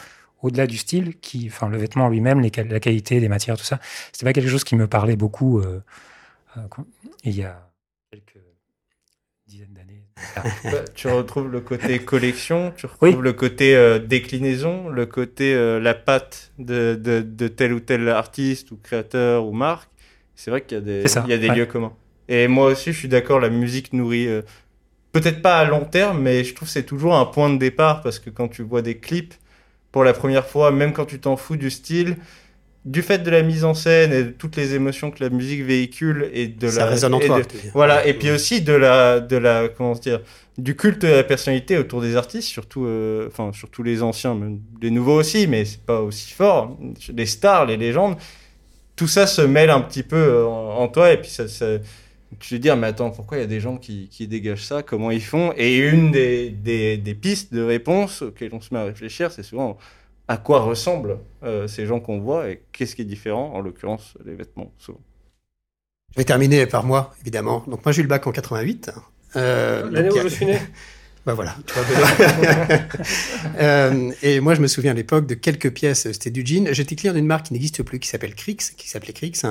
au-delà du style, qui, enfin le vêtement lui-même, la qualité des matières, tout ça. C'était pas quelque chose qui me parlait beaucoup euh, euh, il y a quelques dizaines d'années. Tu retrouves le côté collection, tu retrouves Oui. le côté déclinaison, le côté la patte de, de, de tel ou tel artiste ou créateur ou marque. C'est vrai qu'il y a des, ça, il y a des ouais. lieux communs. Et moi aussi, je suis d'accord, la musique nourrit, peut-être pas à long terme, mais je trouve que c'est toujours un point de départ parce que quand tu vois des clips pour la première fois, même quand tu t'en fous du style, du fait de la mise en scène et de toutes les émotions que la musique véhicule et de Ça la résonne en toi. de- voilà, et puis aussi de la, de la, comment dire, du culte de la personnalité autour des artistes, surtout, euh, enfin, surtout les anciens, même les nouveaux aussi, mais c'est pas aussi fort. Les stars, les légendes, tout ça se mêle un petit peu euh, en, en toi, et puis ça, ça tu te dis, ah, mais attends, pourquoi il y a des gens qui, qui dégagent ça, comment ils font? Et une des, des, des pistes de réponse auxquelles on se met à réfléchir, c'est souvent à quoi ressemblent euh, ces gens qu'on voit et qu'est-ce qui est différent, en l'occurrence les vêtements, souvent. Je vais terminer par moi, évidemment. Donc moi j'ai eu le bac en 88. Euh, L'année donc, où je a- suis né? Bah voilà. euh, et moi, je me souviens à l'époque de quelques pièces. C'était du jean. J'étais client d'une marque qui n'existe plus, qui s'appelle Crix, qui s'appelait Crix.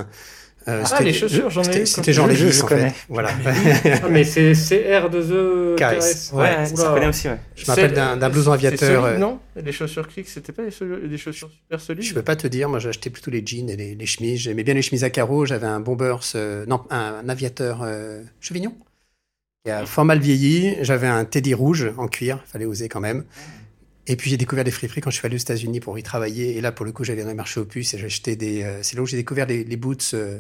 Euh, Ah, les chaussures, j'en ai c'était- eu C'était quand- genre les je- vis, je en connais. fait. Voilà. Ah, mais c'est CR2E KS. Ouais, Oula. ça connaît aussi, ouais. Je C'est- d'un d'un blouson aviateur. solide, euh, non? Les chaussures Crix, c'était pas les, des chaussures super solides? Je peux pas te dire, moi j'ai acheté plutôt les jeans et les, les chemises. J'aimais bien les chemises à carreaux. J'avais un Bombers, euh, non, un, un aviateur euh, Chevignon, qui a fort mal vieilli. J'avais un Teddy rouge en cuir, fallait oser quand même. Et puis j'ai découvert des friperies quand je suis allé aux États-Unis pour y travailler. Et là, pour le coup, j'allais dans les marchés aux puces et j'ai acheté des. euh, c'est là où j'ai découvert les, les boots. euh,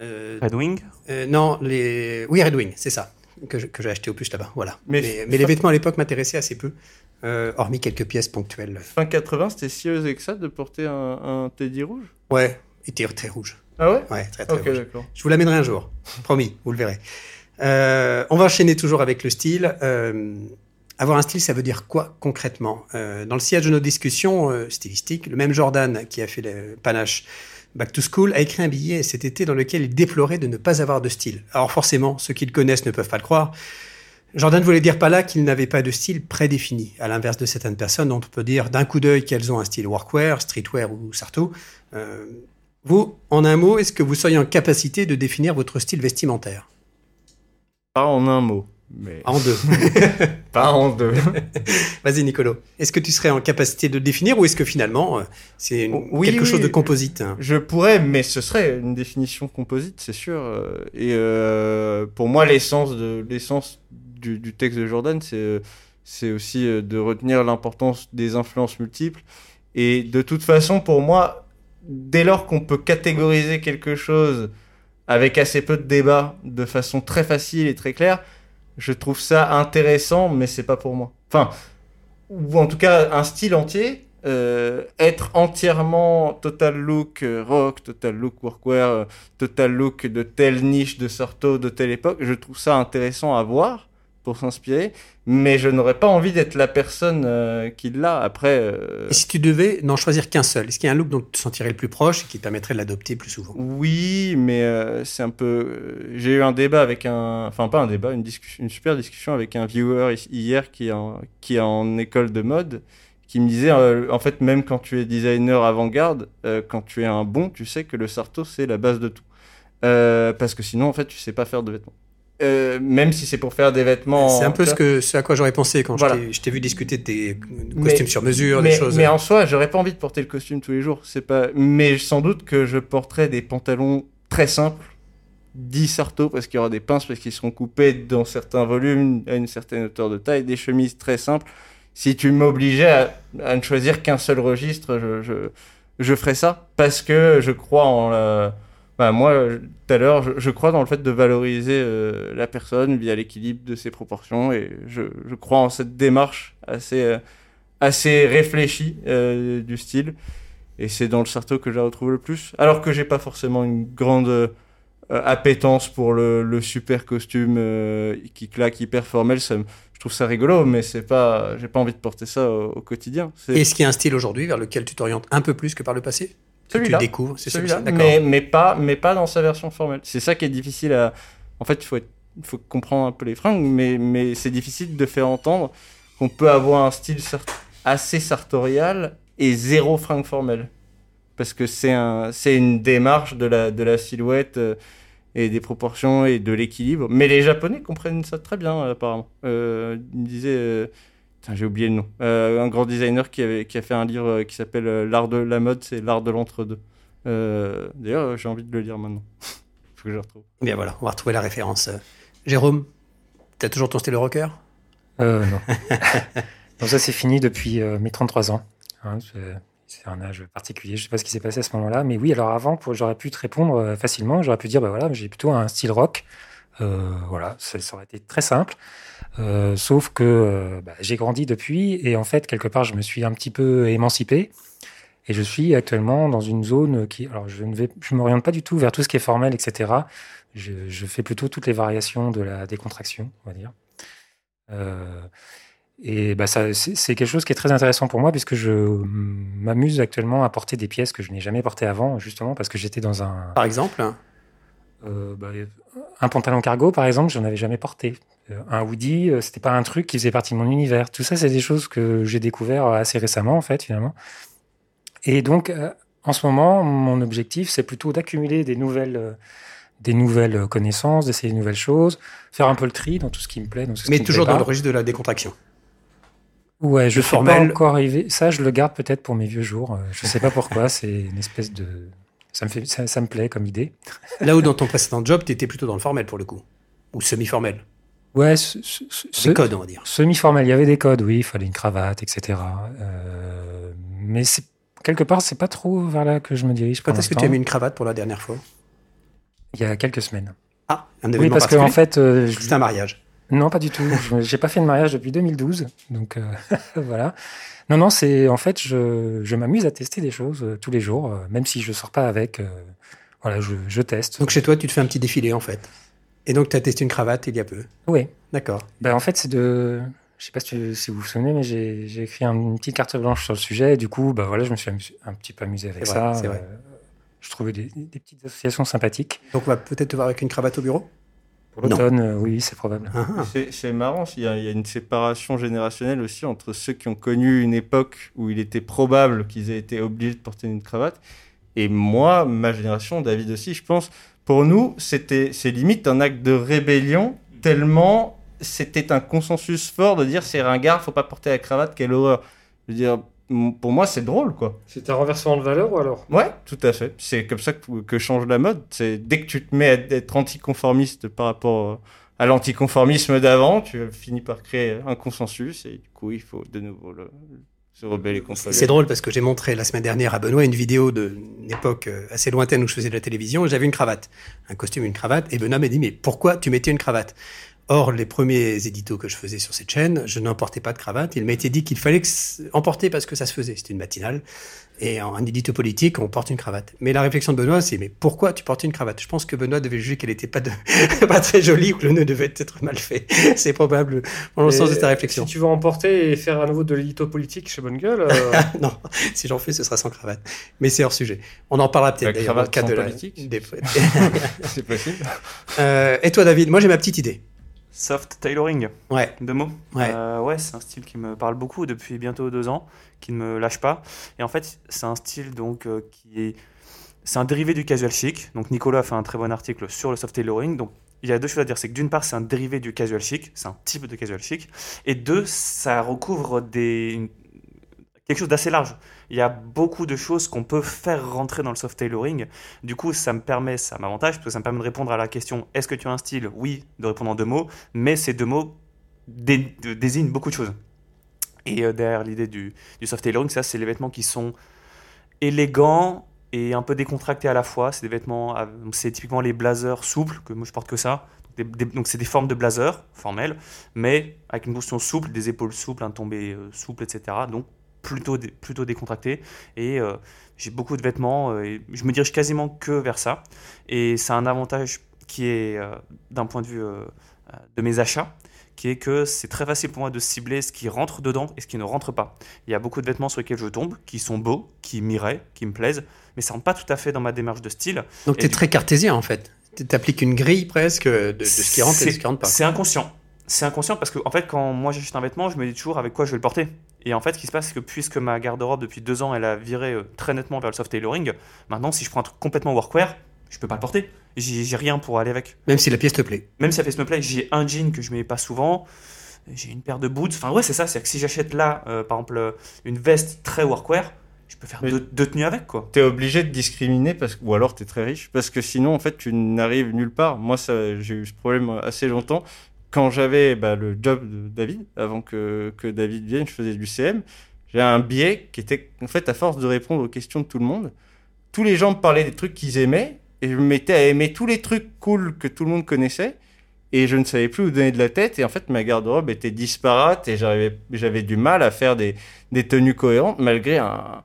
euh, Red Wing euh, non, les. Oui, Red Wing, c'est ça. Que je- que j'ai acheté au puces là-bas. Voilà. Mais- Mais, mais les vêtements à l'époque m'intéressaient assez peu, euh, hormis quelques pièces ponctuelles. Fin 80, c'était si osé que ça de porter un, un Teddy rouge? Ouais, il était très rouge. Ah ouais? Ouais, très très Ok, rouge. d'accord. Je vous l'amènerai un jour, promis, vous le verrez. Euh, on va enchaîner toujours avec le style. Avoir un style, ça veut dire quoi concrètement? Euh, Dans le sillage de nos discussions euh, stylistiques, le même Jordan qui a fait le panache Back to School a écrit un billet cet été dans lequel il déplorait de ne pas avoir de style. Alors forcément, ceux qui le connaissent ne peuvent pas le croire. Jordan voulait dire pas là qu'il n'avait pas de style prédéfini, à l'inverse de certaines personnes dont on peut dire d'un coup d'œil qu'elles ont un style workwear, streetwear ou sarto. Euh, vous, en un mot, est-ce que vous seriez en capacité de définir votre style vestimentaire? Pas en un mot, mais En deux. deux. Vas-y, Nicolo. Est-ce que tu serais en capacité de définir ou est-ce que finalement, euh, c'est une- Oui, quelque oui. chose de composite hein? Je pourrais, mais ce serait une définition composite, c'est sûr. euh, Et euh, pour moi, l'essence de l'essence du, du texte de Jordan, c'est c'est aussi de retenir l'importance des influences multiples. Et de toute façon, pour moi, dès lors qu'on peut catégoriser quelque chose avec assez peu de débat, de façon très facile et très claire, je trouve ça intéressant, mais c'est pas pour moi. Enfin, ou en tout cas un style entier, euh, être entièrement total look euh, rock, total look workwear, euh, total look de telle niche de Sarto de telle époque, je trouve ça intéressant à voir pour s'inspirer, mais je n'aurais pas envie d'être la personne euh, qui l'a après. euh, Et si tu devais n'en choisir qu'un seul, est-ce qu'il y a un look dont tu te sentirais le plus proche et qui te permettrait de l'adopter plus souvent? Oui, mais euh, c'est un peu. J'ai eu un débat avec un. Enfin, pas un débat, une, discussion, une super discussion avec un viewer hi- hier qui est en, qui est en école de mode, qui me disait euh, en fait, même quand tu es designer avant-garde, euh, quand tu es un bon, tu sais que le Sarto, c'est la base de tout. Euh, parce que sinon, en fait, tu sais pas faire de vêtements. Euh, même si c'est pour faire des vêtements. C'est un peu ce, que, ce à quoi j'aurais pensé quand je Voilà. t'ai- je t'ai vu discuter de tes Mais- costumes sur mesure, mais, des choses. mais en soi, j'aurais pas envie de porter le costume tous les jours. C'est pas. Mais sans doute que je porterai des pantalons très simples, 10 sarto parce qu'il y aura des pinces parce qu'ils seront coupés dans certains volumes à une certaine hauteur de taille, des chemises très simples. Si tu m'obligeais à, à ne choisir qu'un seul registre, je, je, je ferais ça parce que je crois en la. Bah, moi, tout à l'heure, je, crois dans le fait de valoriser euh, la personne via l'équilibre de ses proportions et je, crois en cette démarche assez, euh, assez réfléchi euh, du style. Et c'est dans le Sarto que je la retrouve le plus. Alors que j'ai pas forcément une grande appétence pour le, super costume qui claque hyper formel. Je trouve ça rigolo, mais c'est pas, j'ai pas envie de porter ça au, au quotidien. Est-ce qu'il y a un style aujourd'hui vers lequel tu t'orientes un peu plus que par le passé? Tu celui-là. le découvres, c'est celui-là, mais, mais, pas, mais pas dans sa version formelle. C'est ça qui est difficile à. En fait, il faut, faut comprendre un peu les fringues, mais, mais c'est difficile de faire entendre qu'on peut avoir un style assez sartorial et zéro fringue formelle. Parce que c'est un, une démarche de la, de la silhouette euh, et des proportions et de l'équilibre. Mais les Japonais comprennent ça très bien, apparemment. Euh, ils me disaient. euh, j'ai oublié le nom. Euh, un grand designer qui, avait, qui a fait un livre euh, qui s'appelle euh, L'art de la mode, c'est l'art de l'entre-deux. Euh, D'ailleurs, j'ai envie de le lire maintenant. Faut que je le retrouve. Eh Bien voilà, on va retrouver la référence. Jérôme, t'as toujours ton style rocker? Euh, non. Donc ça, c'est fini depuis euh, mes 33 ans. Hein, c'est- un âge particulier. Je sais pas ce qui s'est passé à ce moment-là. Mais oui, alors avant, pour- j'aurais pu te répondre euh, facilement. J'aurais pu dire, bah voilà, j'ai plutôt un style rock. Euh, voilà, ça, ça aurait été très simple. Euh, sauf que euh, bah, j'ai grandi depuis et en fait, quelque part, je me suis un petit peu émancipé. Et je suis actuellement dans une zone qui, alors je ne vais, je m'oriente pas du tout vers tout ce qui est formel, etc. Je, fais plutôt toutes les variations de la décontraction, on va dire. Euh, et bah ça, c'est quelque chose qui est très intéressant pour moi puisque je m'amuse actuellement à porter des pièces que je n'ai jamais portées avant, justement parce que j'étais dans un, Par exemple. Euh, bah, un pantalon cargo, par exemple, j'en avais jamais porté. Euh, un hoodie, euh, c'était pas un truc qui faisait partie de mon univers. Tout ça, c'est des choses que j'ai découvert assez récemment, en fait, finalement. Et donc, en ce moment, mon objectif, c'est plutôt d'accumuler des nouvelles, des nouvelles connaissances, d'essayer de nouvelles choses, faire un peu le tri dans tout ce qui me plaît, dans tout ce Mais qui me toujours plaît dans pas. le registre de la décontraction. Ouais, je suis formel. pas encore arrivé. Ça, je le garde peut-être pour mes vieux jours. Je sais pas pourquoi. c'est une espèce de. Ça me fait, ça, ça me plaît comme idée. Là où dans ton précédent job, t'étais plutôt dans le formel pour le coup. Ou semi-formel. Ouais, ce, ce- ce- ce- Le code, on va dire. semi-formel. Il y avait des codes, oui. Il fallait une cravate, etc. Euh, mais quelque part, c'est pas trop vers là que je me dirige. Quand est-ce que tu as mis une cravate pour la dernière fois? Il y a quelques semaines. Ah, un Oui, événement parce que en fait, euh, C'était un mariage? Non, pas du tout. Je- J'ai pas fait de mariage depuis 2012, donc euh, voilà. Non, non, c'est en fait, je, je m'amuse à tester des choses euh, tous les jours, euh, même si je sors pas avec. euh, voilà, je, je teste. Donc chez toi, tu te fais un petit défilé en fait. Et donc tu as testé une cravate il y a peu. oui. D'accord. Ben, en fait, c'est de. Je sais pas si, tu- si vous vous souvenez, mais j'ai j'ai écrit un- une petite carte blanche sur le sujet. Et du coup, bah voilà, je me suis un petit peu amusé avec C'est vrai, ça. c'est vrai. Euh, je trouvais des, des petites associations sympathiques. Donc on va peut-être te voir avec une cravate au bureau? Pour l'automne, euh, oui, c'est probable. Ah. C'est- marrant, il y, a, il y a une séparation générationnelle aussi entre ceux qui ont connu une époque où il était probable qu'ils aient été obligés de porter une cravate. Et moi, ma génération, David aussi, je pense, pour nous, c'était c'est limite un acte de rébellion, tellement c'était un consensus fort de dire c'est ringard, faut pas porter la cravate, quelle horreur. Je veux dire, pour moi, c'est drôle, quoi. C'est un renversement de valeur ou alors? Ouais, tout à fait. C'est comme ça que, que change la mode. C'est dès que tu te mets à être anticonformiste par rapport euh, à l'anticonformisme d'avant, tu finis par créer un consensus et du coup, il faut de nouveau le- se rebeller contre C'est drôle parce que j'ai montré la semaine dernière à Benoît une vidéo d'une époque euh, assez lointaine où je faisais de la télévision et j'avais une cravate, un costume, une cravate. Et Benoît m'a dit Mais pourquoi tu mettais une cravate? Or, les premiers éditos que je faisais sur cette chaîne, je n'emportais pas de cravate. Il m'a été dit qu'il fallait emporter parce que ça se faisait. C'était une matinale. Et en un édito politique, on porte une cravate. Mais la réflexion de Benoît, c'est mais pourquoi tu portais une cravate? Je pense que Benoît devait juger qu'elle n'était pas, de... pas très jolie ou que le nœud devait être mal fait. c'est probable dans le sens de ta réflexion. Si tu veux emporter et faire à nouveau de l'édito politique chez Bonne Gueule, euh, non, si j'en fais, ce sera sans cravate. Mais c'est hors sujet. On en parlera La peut-être d'ailleurs dans le cravate cadre sans de la... politique des- C'est possible. Euh, et toi, David? Moi, j'ai ma petite idée. Soft tailoring, Ouais, deux mots. ouais. Euh, ouais, c'est un style qui me parle beaucoup depuis bientôt deux ans, qui ne me lâche pas. Et en fait, c'est un style donc euh, qui est, c'est un dérivé du casual chic. Donc Nicolas a fait un très bon article sur le soft tailoring. Donc il y a deux choses à dire, c'est que d'une part, c'est un dérivé du casual chic, c'est un type de casual chic, et deux, ça recouvre des quelque chose d'assez large. Il y a beaucoup de choses qu'on peut faire rentrer dans le soft tailoring. Du coup, ça me permet, ça m'avantage, parce que ça me permet de répondre à la question est-ce que tu as un style? Oui, de répondre en deux mots, mais ces deux mots désignent beaucoup de choses. Et euh, derrière l'idée du, soft tailoring, ça, c'est les vêtements qui sont élégants et un peu décontractés à la fois. C'est des vêtements, c'est typiquement les blazers souples, que moi je porte que ça. donc c'est des formes de blazer formelles, mais avec une position souple, des épaules souples, un tombé euh, souple, etc. Donc plutôt, plutôt décontracté. Et euh, j'ai beaucoup de vêtements, et je me dirige quasiment que vers ça. Et c'est un avantage qui est, d'un point de vue de mes achats, qui est que c'est très facile pour moi de cibler ce qui rentre dedans et ce qui ne rentre pas. Il y a beaucoup de vêtements sur lesquels je tombe, qui sont beaux, qui m'iraient, qui me plaisent, mais ça rentre pas tout à fait dans ma démarche de style. Donc tu es très cartésien en fait. Tu appliques une grille presque de, ce qui rentre et de ce qui rentre pas. C'est inconscient. C'est inconscient parce que en fait quand moi j'achète un vêtement, je me dis toujours avec quoi je vais le porter. Et en fait, ce qui se passe, c'est que puisque ma garde-robe depuis deux ans, elle a viré euh, très nettement vers le soft tailoring, maintenant, si je prends un truc complètement workwear, je peux pas le porter. J'ai rien pour aller avec. Même si la pièce te plaît. Même si la pièce me plaît, j'ai un jean que je mets pas souvent. J'ai une paire de boots. Enfin, ouais, c'est ça. C'est que si j'achète là, euh, par exemple, une veste très workwear, je peux faire deux, tenues avec, quoi. T'es obligé de discriminer, parce, ou alors t'es très riche, parce que sinon, en fait, tu n'arrives nulle part. Moi, j'ai eu ce problème assez longtemps. Quand j'avais bah, le job de David, avant que, que David vienne, je faisais du CM. J'ai un biais qui était, en fait, à force de répondre aux questions de tout le monde, tous les gens me parlaient des trucs qu'ils aimaient, et je me mettais à aimer tous les trucs cool que tout le monde connaissait et je ne savais plus où donner de la tête et en fait ma garde-robe était disparate et j'avais du mal à faire des, des tenues cohérentes malgré un,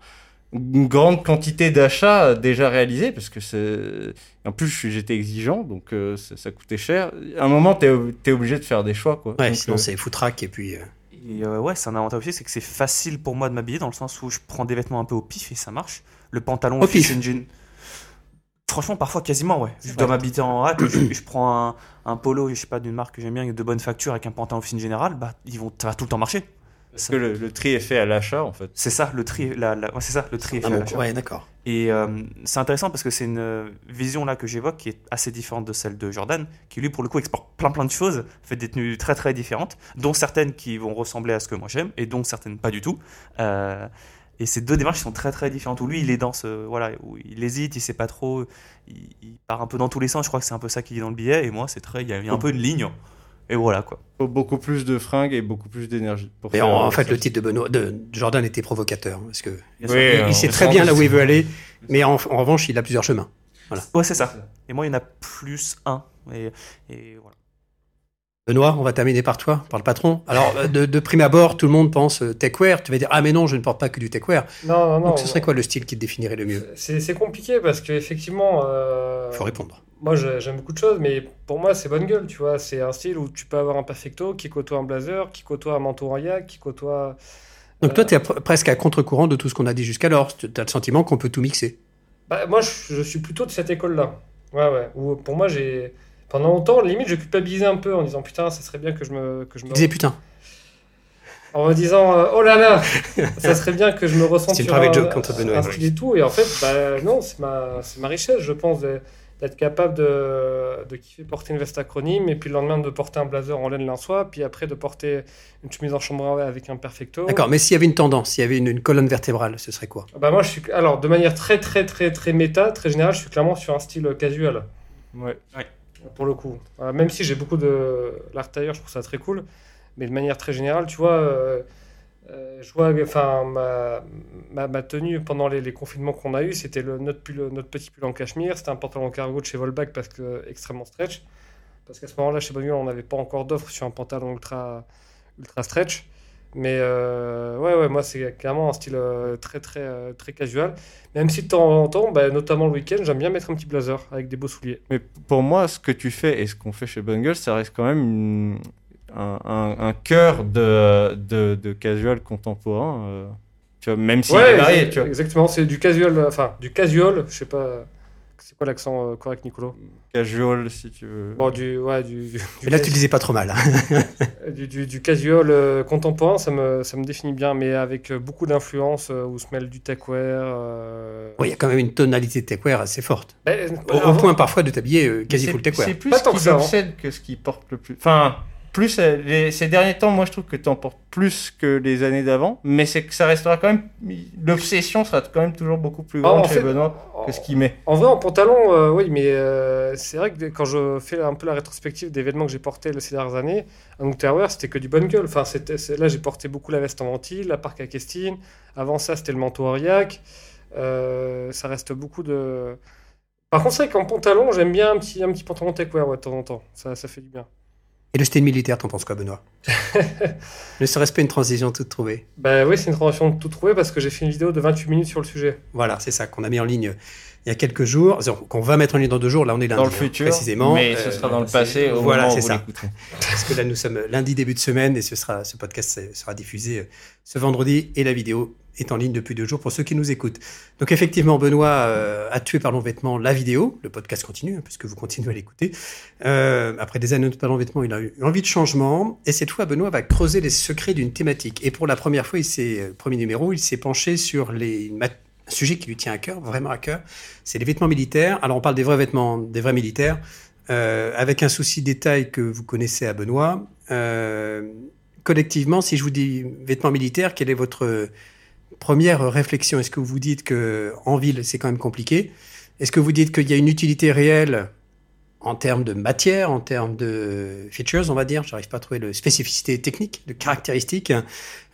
une grande quantité d'achats déjà réalisés parce que c'est en plus j'étais exigeant donc euh, ça, coûtait cher. À un moment tu es, obligé de faire des choix quoi. Ouais sinon euh, c'est foutraque et puis euh, et ouais c'est un avantage aussi c'est que c'est facile pour moi de m'habiller dans le sens où je prends des vêtements un peu au pif et ça marche. Le pantalon au pif. jean. Franchement, parfois quasiment, ouais. Je dois m'habiter en hâte, je, prends un, polo, je sais pas, d'une marque que j'aime bien, de bonne facture, avec un pantalon fine général, bah, ils vont, ça va tout le temps marcher. Parce que le, tri est fait à l'achat, en fait. C'est ça, le tri, la, c'est ça, le tri est fait à l'achat. Ouais, d'accord. Et euh, c'est intéressant parce que c'est une vision là que j'évoque qui est assez différente de celle de Jordan, qui lui, pour le coup, exporte plein plein de choses, fait des tenues très très différentes, dont certaines qui vont ressembler à ce que moi j'aime, et dont certaines pas du tout. Euh, et ces deux démarches sont très très différentes. Où lui, il est dans ce. Voilà, où il hésite, il sait pas trop, il, part un peu dans tous les sens. Je crois que c'est un peu ça qui est dans le billet. Et moi, c'est très. Il y, a, un peu une ligne. Et voilà quoi. Beaucoup plus de fringues et beaucoup plus d'énergie. Et en, fait, le titre de, Benoît, de Jordan était provocateur. Parce que il, sait très bien là où il veut aller. Mais en, revanche, il a plusieurs chemins. Voilà. Ouais, c'est ça. Et moi, il y en a plus un. Et, et voilà. Benoît, on va terminer par toi, par le patron. Alors, euh, de, prime abord, tout le monde pense euh, techwear. Tu vas dire, ah mais non, je ne porte pas que du techwear. Non, non, non. Donc, ce serait quoi le style qui te définirait le mieux? C'est compliqué parce qu'effectivement. Euh, Il faut répondre. Moi, j'aime beaucoup de choses, mais pour moi, c'est bonne gueule, tu vois. C'est un style où tu peux avoir un perfecto qui côtoie un blazer, qui côtoie un manteau en qui côtoie. Donc, toi, tu es presque à contre-courant de tout ce qu'on a dit jusqu'alors. Tu as le sentiment qu'on peut tout mixer. Bah, moi, je, je, suis plutôt de cette école-là. Ouais, ouais. Où, pour moi, j'ai pendant longtemps, limite, je culpabilisais un peu en disant putain, ça serait bien que je me. Que je me... disais putain. En me disant euh, oh là là, ça serait bien que je me ressente sur un, joke contre Benoît. un style et tout. Et en fait, bah, non, c'est ma, ma richesse, je pense, d'être capable de, de kiffer porter une veste acronyme et puis le lendemain de porter un blazer en laine soie, puis après de porter une chemise en chambre avec un perfecto. D'accord, mais s'il y avait une tendance, s'il y avait une, colonne vertébrale, ce serait quoi? Bah moi, je suis alors de manière très très très très méta, très générale, je suis clairement sur un style casual. Ouais. ouais pour le coup. Euh, même si j'ai beaucoup de l'art tailleur, je trouve ça très cool. Mais de manière très générale, tu vois, euh, euh, je vois, enfin, ma, ma, tenue pendant les, confinements qu'on a eu, c'était notre, notre petit pull en cachemire, c'était un pantalon cargo de chez Volbach parce que extrêmement stretch. Parce qu'à ce moment-là, chez Bonne on n'avait pas encore d'offre sur un pantalon ultra, ultra stretch. Mais euh, ouais, ouais, moi, c'est clairement un style euh, très, très, euh, très casual. Même si de temps en temps, bah, notamment le week-end, j'aime bien mettre un petit blazer avec des beaux souliers. Mais pour moi, ce que tu fais et ce qu'on fait chez Bungle, ça reste quand même un, un, cœur de, de, de, casual contemporain. tu vois, même si ouais, varié, tu vois. Exactement, c'est du casual, enfin, du casual, je sais pas. C'est quoi l'accent correct, Nicolo Casual, si tu veux. Bon, du, ouais, du, Mais là, tu disais pas trop mal. Hein. du, du, du, casual euh, contemporain, ça me, ça me définit bien, mais avec euh, beaucoup d'influence euh, où se mêle du techwear. Oui, il y a quand même une tonalité de techwear assez forte. Ben, au, point parfois de t'habiller quasi full techwear. C'est plus ce qui hein. que ce qui porte le plus. Enfin, plus euh, ces derniers temps, moi je trouve que tu en portes plus que les années d'avant, mais c'est que ça restera quand même l'obsession sera quand même toujours beaucoup plus grande chez Benoît que ce qu'il met. En vrai, en pantalon, euh, oui, mais euh, c'est vrai que quand je fais un peu la rétrospective des vêtements que j'ai portés ces dernières années, un outerwear c'était que du bonne gueule. Enfin, là j'ai porté beaucoup la veste en ventile, la parc à Kestine. Avant ça, c'était le manteau Aurillac. ça reste beaucoup de Par contre, c'est vrai qu'en pantalon, j'aime bien un petit, un petit pantalon techwear ouais, de temps en temps. Ça, ça fait du bien. Et le style militaire, t'en penses quoi, Benoît Ne serait-ce pas une transition toute trouvée Bah oui, c'est une transition toute trouvée parce que j'ai fait une vidéo de 28 minutes sur le sujet. Voilà, c'est ça qu'on a mis en ligne il y a quelques jours, qu'on va mettre en ligne dans deux jours. Là, on est lundi, dans le hein, futur, précisément. Mais ce sera dans le passé. Au voilà, moment c'est où vous ça. l'écouterez. Parce que là, nous sommes lundi début de semaine et ce sera, ce podcast sera diffusé euh, ce vendredi et la vidéo est en ligne depuis deux jours pour ceux qui nous écoutent. Donc effectivement, Benoît euh, a tué par vêtement la vidéo. Le podcast continue hein, puisque vous continuez à l'écouter. Euh, après des années de par vêtement, il a eu envie de changement et cette fois, Benoît va creuser les secrets d'une thématique. Et pour la première fois, il s'est euh, premier numéro, il s'est penché sur les un sujet qui lui tient à cœur, vraiment à cœur. C'est les vêtements militaires. Alors on parle des vrais vêtements, des vrais militaires, avec un souci détail que vous connaissez à Benoît. Collectivement, si je vous dis vêtements militaires, quelle est votre première réflexion Est-ce que vous dites que en ville c'est quand même compliqué? Est-ce que vous dites qu'il y a une utilité réelle en termes de matière, en termes de features, on va dire? J'arrive pas à trouver le spécificité technique, de caractéristiques.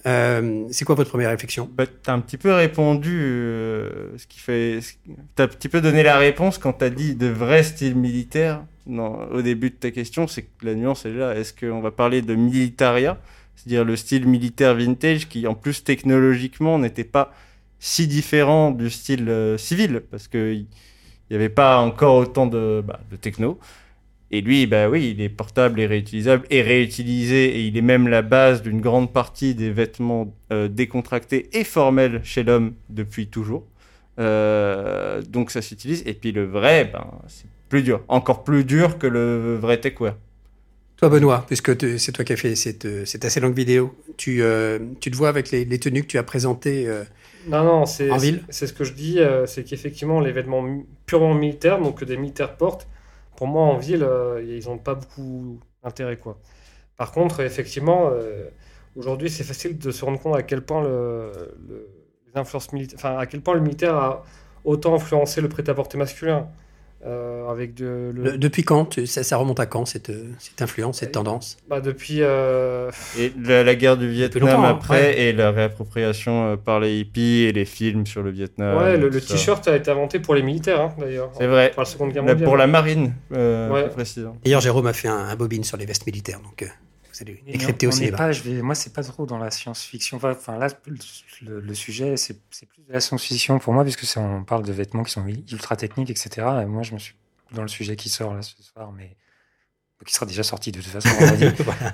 Euh, c'est quoi votre première réflexion? Bah, t'as un petit peu répondu, euh, ce qui fait, t'as un petit peu donné la réponse quand t'as dit de vrai style militaire. Non, au début de ta question, c'est que la nuance est là. Est-ce qu'on va parler de militaria, c'est-à-dire le style militaire vintage qui, en plus technologiquement, n'était pas si différent du style euh, civil parce que il n'y avait pas encore autant de, bah, de techno. Et lui, bah oui, il est portable et réutilisable et réutilisé et il est même la base d'une grande partie des vêtements euh, décontractés et formels chez l'homme depuis toujours. Euh, donc ça s'utilise. Et puis le vrai, ben, c'est plus dur, encore plus dur que le vrai techwear. Toi, Benoît, puisque c'est toi qui as fait cette, cette assez longue vidéo, tu, euh, tu te vois avec les, les tenues que tu as présentées euh, Non, non, c'est En ville? c'est ce que je dis, euh, c'est qu'effectivement, les vêtements purement militaires, donc que des militaires portent, pour moi, en ville, ils n'ont pas beaucoup d'intérêt, quoi. Par contre, effectivement, aujourd'hui, c'est facile de se rendre compte à quel point le, le- les influences militaires, enfin, à quel point le militaire a autant influencé le prêt-à-porter masculin. Euh, avec de, le- le- Depuis quand tu- ça, ça remonte à quand, cette, cette influence, cette tendance? bah, depuis euh, Et la, la guerre du Vietnam hein, après ouais. et la réappropriation euh, par les hippies et les films sur le Vietnam. ouais, le, t-shirt a été inventé pour les militaires, hein, d'ailleurs. C'est vrai. Pour la Seconde Guerre La- mondiale. pour la marine, euh, Ouais. précisément. D'ailleurs, Jérôme a fait un, un bobine sur les vestes militaires, donc euh, vous allez décrypter on- au on n'est cinéma. pas, je vais, moi, c'est pas trop dans la science-fiction. Enfin, là, le, le sujet, c'est plus de la science-fiction pour moi, puisque on parle de vêtements qui sont ultra techniques, etc. Et moi, je me suis dans le sujet qui sort là ce soir, mais qui sera déjà sorti de toute façon.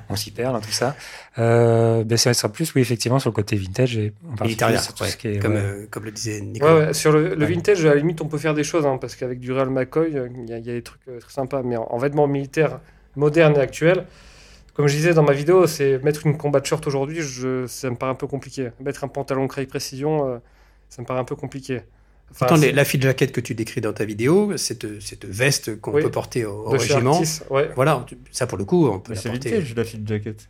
On, s'y perd dans tout ça. Euh, ben, ça sera plus, oui, effectivement, sur le côté vintage et en particulier sur tout ouais, ce qui est, comme, ouais. euh, comme le disait Nicolas. ouais, sur le, vintage, à la limite, on peut faire des choses, hein, parce qu'avec du Real McCoy, euh, il y, a- il y a des trucs très sympas. Mais en, en vêtements militaires modernes et actuels, comme je disais dans ma vidéo, c'est mettre une combat shirt aujourd'hui, je- ça me paraît un peu compliqué. Mettre un pantalon Craig Précision, euh, ça me paraît un peu compliqué. Enfin, Pourtant, les- c'est la file jaquette que tu décris dans ta vidéo, cette, cette veste qu'on Oui. peut porter au, au de régiment, Artis, ouais. voilà, ça pour le coup, on peut Mais la c'est porter. vintage, la file jacket.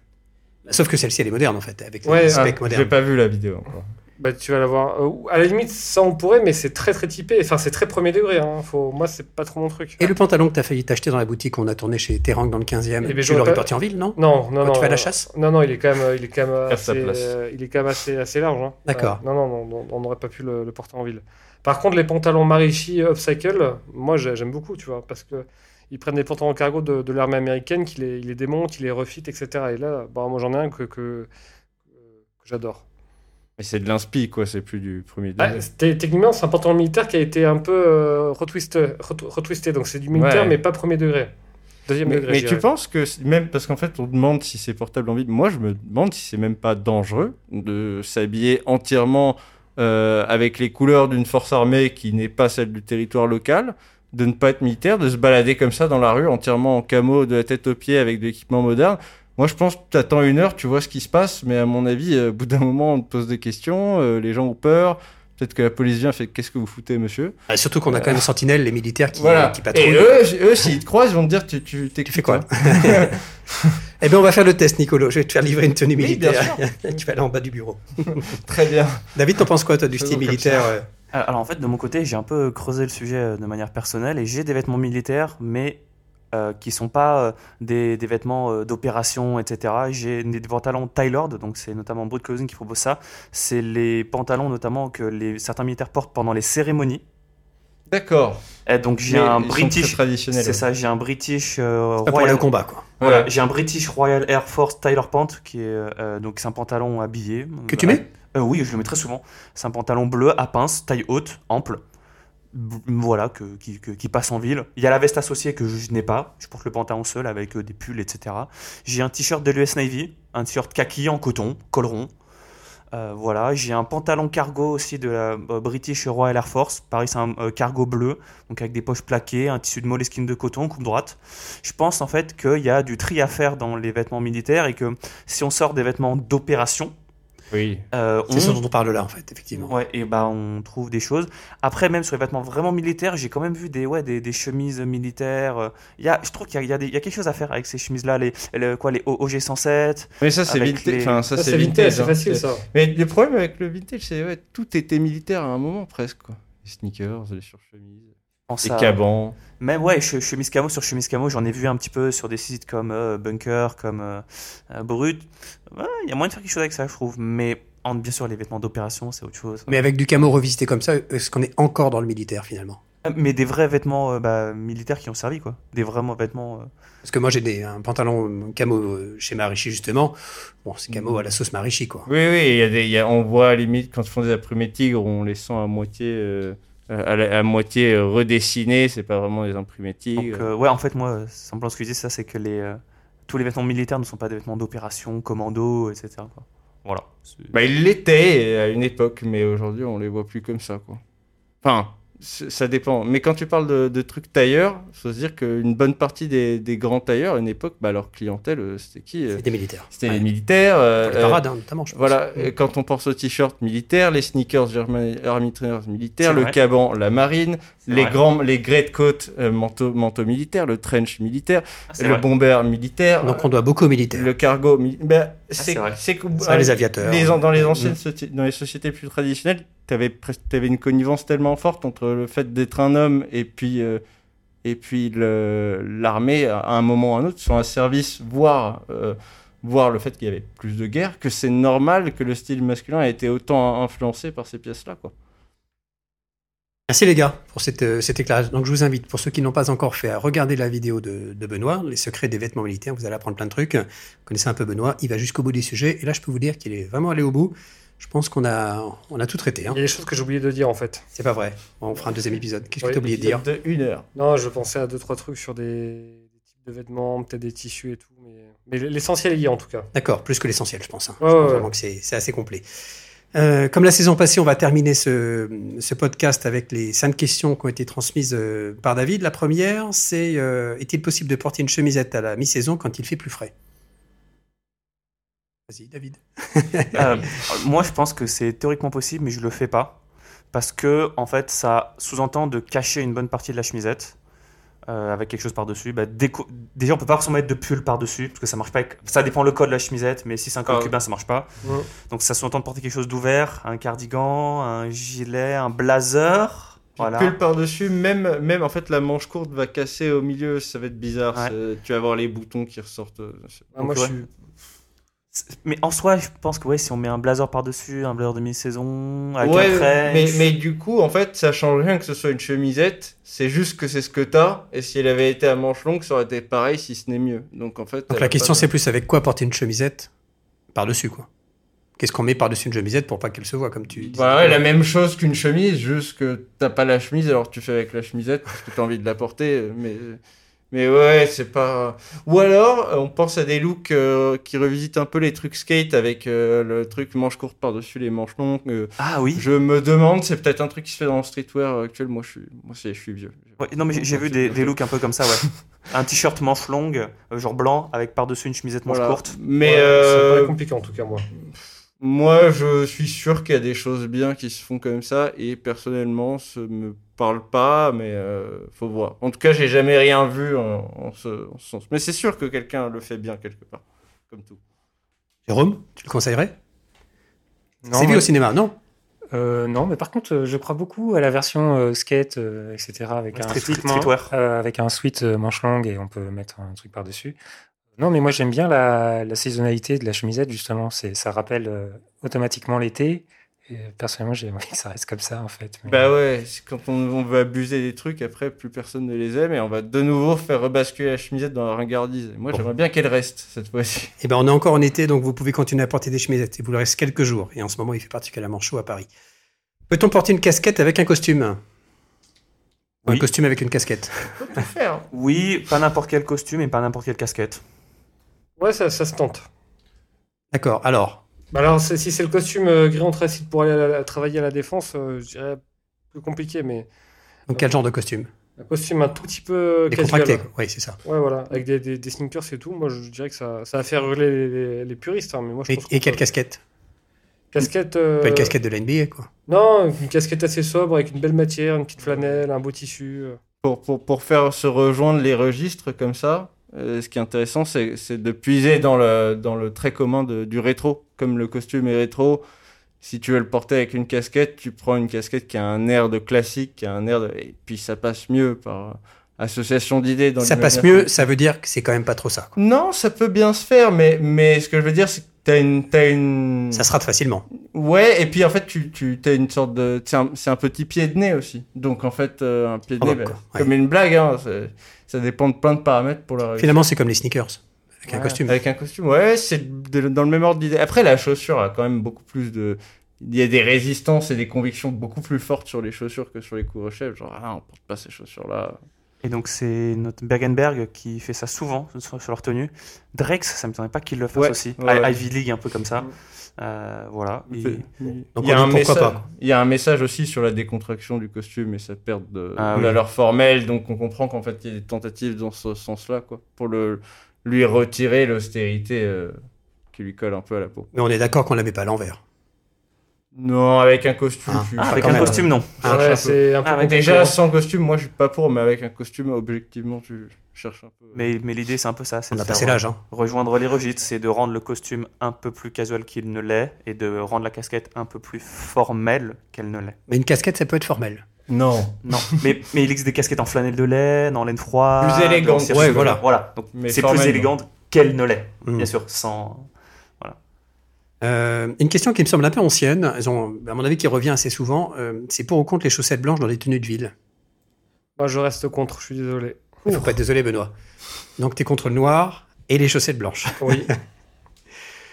Sauf que celle-ci, elle est moderne en fait, avec Ouais, les Ah, specs j'ai modernes. pas vu la vidéo encore. Bah, tu vas l'avoir. euh, à la limite, ça on pourrait, mais c'est très très typé. Enfin, c'est très premier degré. Hein. Faut... Moi, c'est pas trop mon truc. Et le pantalon que tu as failli t'acheter dans la boutique qu'on a tourné chez Terang dans le 15e, Eh ben, tu l'aurais pas- porté en ville, non? Non, non, Quand non. tu vas à la euh, chasse? Non, non, il est quand même, il est quand même assez, euh, il est quand même assez, assez large. hein. D'accord. Euh, non, non, on n'aurait pas pu le, le porter en ville. Par contre, les pantalons Marichi upcycle, moi j'ai- j'aime beaucoup, tu vois, parce que ils prennent des pantalons cargo de, de l'armée américaine, qui les, ils les démontent, ils les refit, etc. Et là, bah, moi j'en ai un que, que, que j'adore. Mais c'est de l'inspi, quoi, c'est plus du premier Ah, degré. c'était- techniquement, c'est un pantalon militaire qui a été un peu euh, retwisté, ret- retwisté, donc c'est du militaire, Ouais. mais pas premier degré. Deuxième Mais, degré. mais tu penses que, même parce qu'en fait, on demande si c'est portable en ville. Moi, je me demande si c'est même pas dangereux de s'habiller entièrement euh, avec les couleurs d'une force armée qui n'est pas celle du territoire local, de ne pas être militaire, de se balader comme ça dans la rue entièrement en camo de la tête aux pieds avec de l'équipement moderne. Moi, je pense que tu attends une heure, tu vois ce qui se passe, mais à mon avis, euh, au bout d'un moment, on te pose des questions, euh, les gens ont peur. Peut-être que la police vient, fait qu'est-ce que vous foutez, monsieur? Ah, Surtout qu'on a quand même les sentinelles, les militaires qui, Voilà. qui Et patrouillent. eux, s'ils te croisent, ils vont te dire tu, tu, Tu fais quoi Eh bien, on va faire le test, Nicolo. Je vais te faire livrer une tenue Oui, bien militaire. tu vas aller en bas du bureau. Très bien. David, t'en penses quoi, toi, du style militaire euh Alors en fait, de mon côté, j'ai un peu creusé le sujet euh, de manière personnelle et j'ai des vêtements militaires, mais euh, qui sont pas euh, des, des vêtements euh, d'opération, etc. J'ai des, des pantalons Tylord, donc c'est notamment Brut Clothing qui propose ça. C'est les pantalons notamment que les, certains militaires portent pendant les cérémonies. D'accord. Et donc j'ai un British. C'est ouais. ça, j'ai un British euh, Pas pour Royal. le combat, quoi. Voilà, Ouais. j'ai un British Royal Air Force Tyler Pant qui est euh, donc c'est un pantalon habillé. Que tu mets euh, Oui, je le mets très souvent. C'est un pantalon bleu à pince, taille haute, ample. Voilà, que, qui, qui passe en ville. Il y a la veste associée que je n'ai pas. Je porte le pantalon seul avec euh, des pulls, etc. J'ai un t-shirt de l'US Navy, un t-shirt kaki en coton, col rond. Euh, voilà, j'ai un pantalon cargo aussi de la euh, British Royal Air Force. Pareil, c'est un cargo bleu, donc avec des poches plaquées, un tissu de moleskine de coton, coupe droite. Je pense en fait qu'il y a du tri à faire dans les vêtements militaires et que si on sort des vêtements d'opération, Oui. euh, C'est ce on, dont on parle là, en fait, effectivement. ouais, et bah on trouve des choses. Après, même sur les vêtements vraiment militaires, j'ai quand même vu des, ouais, des, des chemises militaires. euh, Il y a, je trouve qu'il y a, il y, a des- il y a quelque chose à faire avec ces chemises-là, les, les- quoi, les OG 107. Mais ça, c'est vintage. les- Enfin, ça, Ça, c'est vintage, c'est hein. facile ça. Mais le problème avec le vintage, c'est ouais, tout était militaire à un moment presque. Quoi. Les sneakers, les surchemises, pense les à- cabans. Même ouais, che- chemise camo sur chemise camo, j'en ai vu un petit peu sur des sites comme euh, Bunker, comme euh, euh, Brut. Ouais, Il y a moyen de faire quelque chose avec ça, je trouve. Mais en, bien sûr, les vêtements d'opération, c'est autre chose. Mais avec du camo revisité comme ça, est-ce qu'on est encore dans le militaire, finalement? Mais des vrais vêtements euh, bah, militaires qui ont servi, quoi. Des vraiment vêtements. euh, Parce que moi, j'ai des, un pantalon camo euh, chez Marichi, justement. Bon, c'est camo à la sauce Marichi, quoi. Oui, oui, il y a des, y a- on voit à la limite quand ils font des imprimés tigres, on les sent à moitié, euh, à, la- à moitié euh, redessinés. C'est pas vraiment des imprimés Donc, tigres. euh, ouais, en fait, moi, euh, simplement ce que je dis, ça, c'est que les, euh, tous les vêtements militaires ne sont pas des vêtements d'opération, commando, etc. quoi. Voilà. Bah, ils l'étaient à une époque, mais aujourd'hui, on les voit plus comme ça, quoi. Enfin, ça dépend. Mais quand tu parles de, de trucs tailleurs, faut se dire qu'une bonne partie des, des grands tailleurs, à une époque, bah, leur clientèle, euh, c'était qui euh, C'est des militaires. C'était Ouais. les militaires. euh, les euh, parades, hein, notamment, je pense. Voilà, et quand on pense aux t-shirts militaires, les sneakers German Army Trainers militaires, le vrai. caban, la marine, les vrai. grands, les greatcoats, euh, manteau, manteau militaire, le trench militaire, Ah, le vrai. bomber militaire, Donc, on doit beaucoup aux militaires. le cargo. mili- Ben, c'est c'est vrai. c'est que- Ça, les aviateurs. les- dans les Mm. anciennes dans les sociétés plus traditionnelles, tu avais, une connivence tellement forte entre le fait d'être un homme et puis euh, et puis l'armée à un moment ou à un autre sur un service, voire euh, voire le fait qu'il y avait plus de guerre, que c'est normal que le style masculin ait été autant influencé par ces pièces-là, quoi. Merci les gars pour cette, euh, cet éclairage. Donc je vous invite, pour ceux qui n'ont pas encore fait, à regarder la vidéo de, de Benoît, Les secrets des vêtements militaires. Vous allez apprendre plein de trucs. Vous connaissez un peu Benoît, il va jusqu'au bout des sujets. Et là, je peux vous dire qu'il est vraiment allé au bout. Je pense qu'on a, on a tout traité. hein. Il y a des choses que j'ai oublié de dire en fait. C'est pas vrai. On fera un deuxième épisode. Qu'est-ce que Oui, tu as oublié de dire? De une heure. Non, je pensais à deux trois trucs sur des, types de vêtements, peut-être des tissus et tout, mais, mais l'essentiel y est en tout cas. D'accord, plus que l'essentiel, je pense. hein. Ouais, Je pense ouais, vraiment ouais. que c'est assez complet. Euh, comme la saison passée, on va terminer ce, podcast avec les cinq questions qui ont été transmises euh, par David. La première, c'est euh, est-il possible de porter une chemisette à la mi-saison quand il fait plus frais? Vas-y, David. Moi, je pense que c'est théoriquement possible, mais je le fais pas. Parce que, en fait, ça sous-entend de cacher une bonne partie de la chemisette euh, avec quelque chose par-dessus. Bah, déco- Déjà, on peut pas forcément mettre de pull par-dessus, parce que ça marche pas. avec- Ça dépend le code de la chemisette, mais si c'est un code Ah. cubain, ça marche pas. Ouais. Donc, ça sous-entend de porter quelque chose d'ouvert, un cardigan, un gilet, un blazer. Voilà. Pull par-dessus, même, même en fait, la manche courte va casser au milieu, ça va être bizarre. Ouais. Tu vas avoir les boutons qui ressortent. euh, Ah, moi, ouais. je suis. Mais en soi, je pense que ouais, si on met un blazer par-dessus, un blazer de mi-saison, avec Ouais, un trench, mais, mais du coup, en fait, ça change rien que ce soit une chemisette. C'est juste que c'est ce que t'as. Et si elle avait été à manche longue, ça aurait été pareil, si ce n'est mieux. Donc en fait. Donc la question, pas c'est plus avec quoi porter une chemisette par-dessus, quoi? Qu'est-ce qu'on met par-dessus une chemisette pour pas qu'elle se voit, comme tu dis Bah ouais, la même chose qu'une chemise, juste que t'as pas la chemise, alors tu fais avec la chemisette parce que t'as envie de la porter. Mais, mais ouais, c'est pas. Ou alors, euh, on pense à des looks euh, qui revisitent un peu les trucs skate avec euh, le truc manche courte par-dessus les manches longues. euh, Ah oui. Je me demande, c'est peut-être un truc qui se fait dans le streetwear actuel. Moi, je suis, moi, c'est- je suis vieux. Ouais, non, mais j'ai- vu des, des looks un peu comme ça, ouais. un t-shirt manche longue, euh, genre blanc, avec par-dessus une chemisette manche Voilà. courte. Mais Ouais, euh, Ça paraît compliqué en tout cas, moi. Moi, je suis sûr qu'il y a des choses bien qui se font comme ça, et personnellement, ça me parle pas, mais euh, faut voir. En tout cas, j'ai jamais rien vu en, en ce, en ce sens. Mais c'est sûr que quelqu'un le fait bien quelque part, comme tout. Jérôme, tu le conseillerais? Non, C'est vu au cinéma, non? Euh, non, mais par contre, euh, je crois beaucoup à la version euh, skate, euh, etc., avec un Street- streetwear. euh, avec un sweat euh, manche longue et on peut mettre un truc par dessus. Non, mais moi j'aime bien la, la saisonnalité de la chemisette justement. C'est, ça rappelle euh, automatiquement l'été Et personnellement, j'ai envie que ça reste comme ça, en fait. Mais- Bah ouais, c'est quand on, on veut abuser des trucs, après plus personne ne les aime et on va de nouveau faire rebasculer la chemisette dans la ringardise. Et Moi Bon. j'aimerais bien qu'elle reste cette fois-ci. Eh ben, on est encore en été, donc vous pouvez continuer à porter des chemisettes. Il vous reste quelques jours. Et en ce moment, il fait particulièrement chaud à Paris. Peut-on porter une casquette avec un costume? Un costume avec une casquette. Tout faire. Oui, pas n'importe quel costume et pas n'importe quelle casquette. Ouais, ça, ça se tente. D'accord. Alors, Bah alors, si c'est le costume euh, gris anthracite pour aller à la- à travailler à la défense, euh, je dirais plus compliqué, mais donc quel genre de costume? Un costume un tout petit peu casual. Décontracté. quoi. Oui, c'est ça. Ouais, voilà, avec des, des, des sneakers et tout. Moi, je dirais que ça, ça va faire hurler les, les- les puristes. hein, mais moi, je Et, pense et qu'on quelle peut- casquette? Casquette euh, Pas une casquette de la NBA, quoi. Non, une casquette assez sobre avec une belle matière, une petite flanelle, un beau tissu. euh. Pour, pour, pour faire se rejoindre les registres comme ça, euh, ce qui est intéressant, c'est de puiser dans le, dans le trait commun de- du rétro. Comme le costume est rétro, si tu veux le porter avec une casquette, tu prends une casquette qui a un air de classique, qui a un air de... Et puis ça passe mieux par association d'idées. Ça passe mieux, ça veut dire que c'est quand même pas trop ça. quoi. Non, ça peut bien se faire, mais, mais ce que je veux dire, c'est que t'as une, une... Ça se rate facilement. Ouais, et puis en fait, tu, tu as une sorte de. C'est un, c'est un petit pied de nez aussi. Donc en fait, euh, un pied de Oh, nez, bah, ouais. comme une blague, hein, ça dépend de plein de paramètres pour la réussir. Finalement, c'est comme les sneakers. Avec un costume. Avec un costume, ouais, c'est de- dans le même ordre d'idée. Après, la chaussure a quand même beaucoup plus de. Il y a des résistances et des convictions beaucoup plus fortes sur les chaussures que sur les couvre-chefs. Genre, ah, on porte pas ces chaussures-là. Et donc c'est notre Bergenberg qui fait ça souvent sur, sur leur tenue. Drex, ça me semblait pas qu'il le fasse Ouais, aussi. ouais, ouais. Ivy League un peu comme ça. Mm. Euh, voilà. Et- Donc il, y a un pourquoi message, pas, quoi. il y a un message aussi sur la décontraction du costume et sa perte de Ah oui. valeur formelle. Donc on comprend qu'en fait, il y a des tentatives dans ce sens-là, quoi, pour le, lui retirer l'austérité euh, qui lui colle un peu à la peau. Mais on est d'accord qu'on la met pas à l'envers. Non, avec un costume, Ah. tu Ah, avec un même. costume, non. Ah, ouais, un peu. c'est un peu Ah, mais compliqué, Déjà, sans costume, moi je suis pas pour, mais avec un costume, objectivement, tu cherches un peu. Mais, mais l'idée, c'est un peu ça. c'est On de a passé l'âge. Hein. Rejoindre les registres, c'est de rendre le costume un peu plus casual qu'il ne l'est et de rendre la casquette un peu plus formelle qu'elle ne l'est. Mais une casquette, ça peut être formel. Non. Non, mais, mais il existe des casquettes en flanelle de laine, en laine froide. Plus cirque- Ouais, voilà. Voilà, donc c'est plus élégante qu'elle ne l'est, Mm. bien sûr, sans... Euh, une question qui me semble un peu ancienne, ont, à mon avis, qui revient assez souvent, euh, c'est pour ou contre les chaussettes blanches dans les tenues de ville? Moi, je reste contre, je suis désolé. Il faut pas être désolé, Benoît. Donc, tu es contre le noir et les chaussettes blanches. Oui.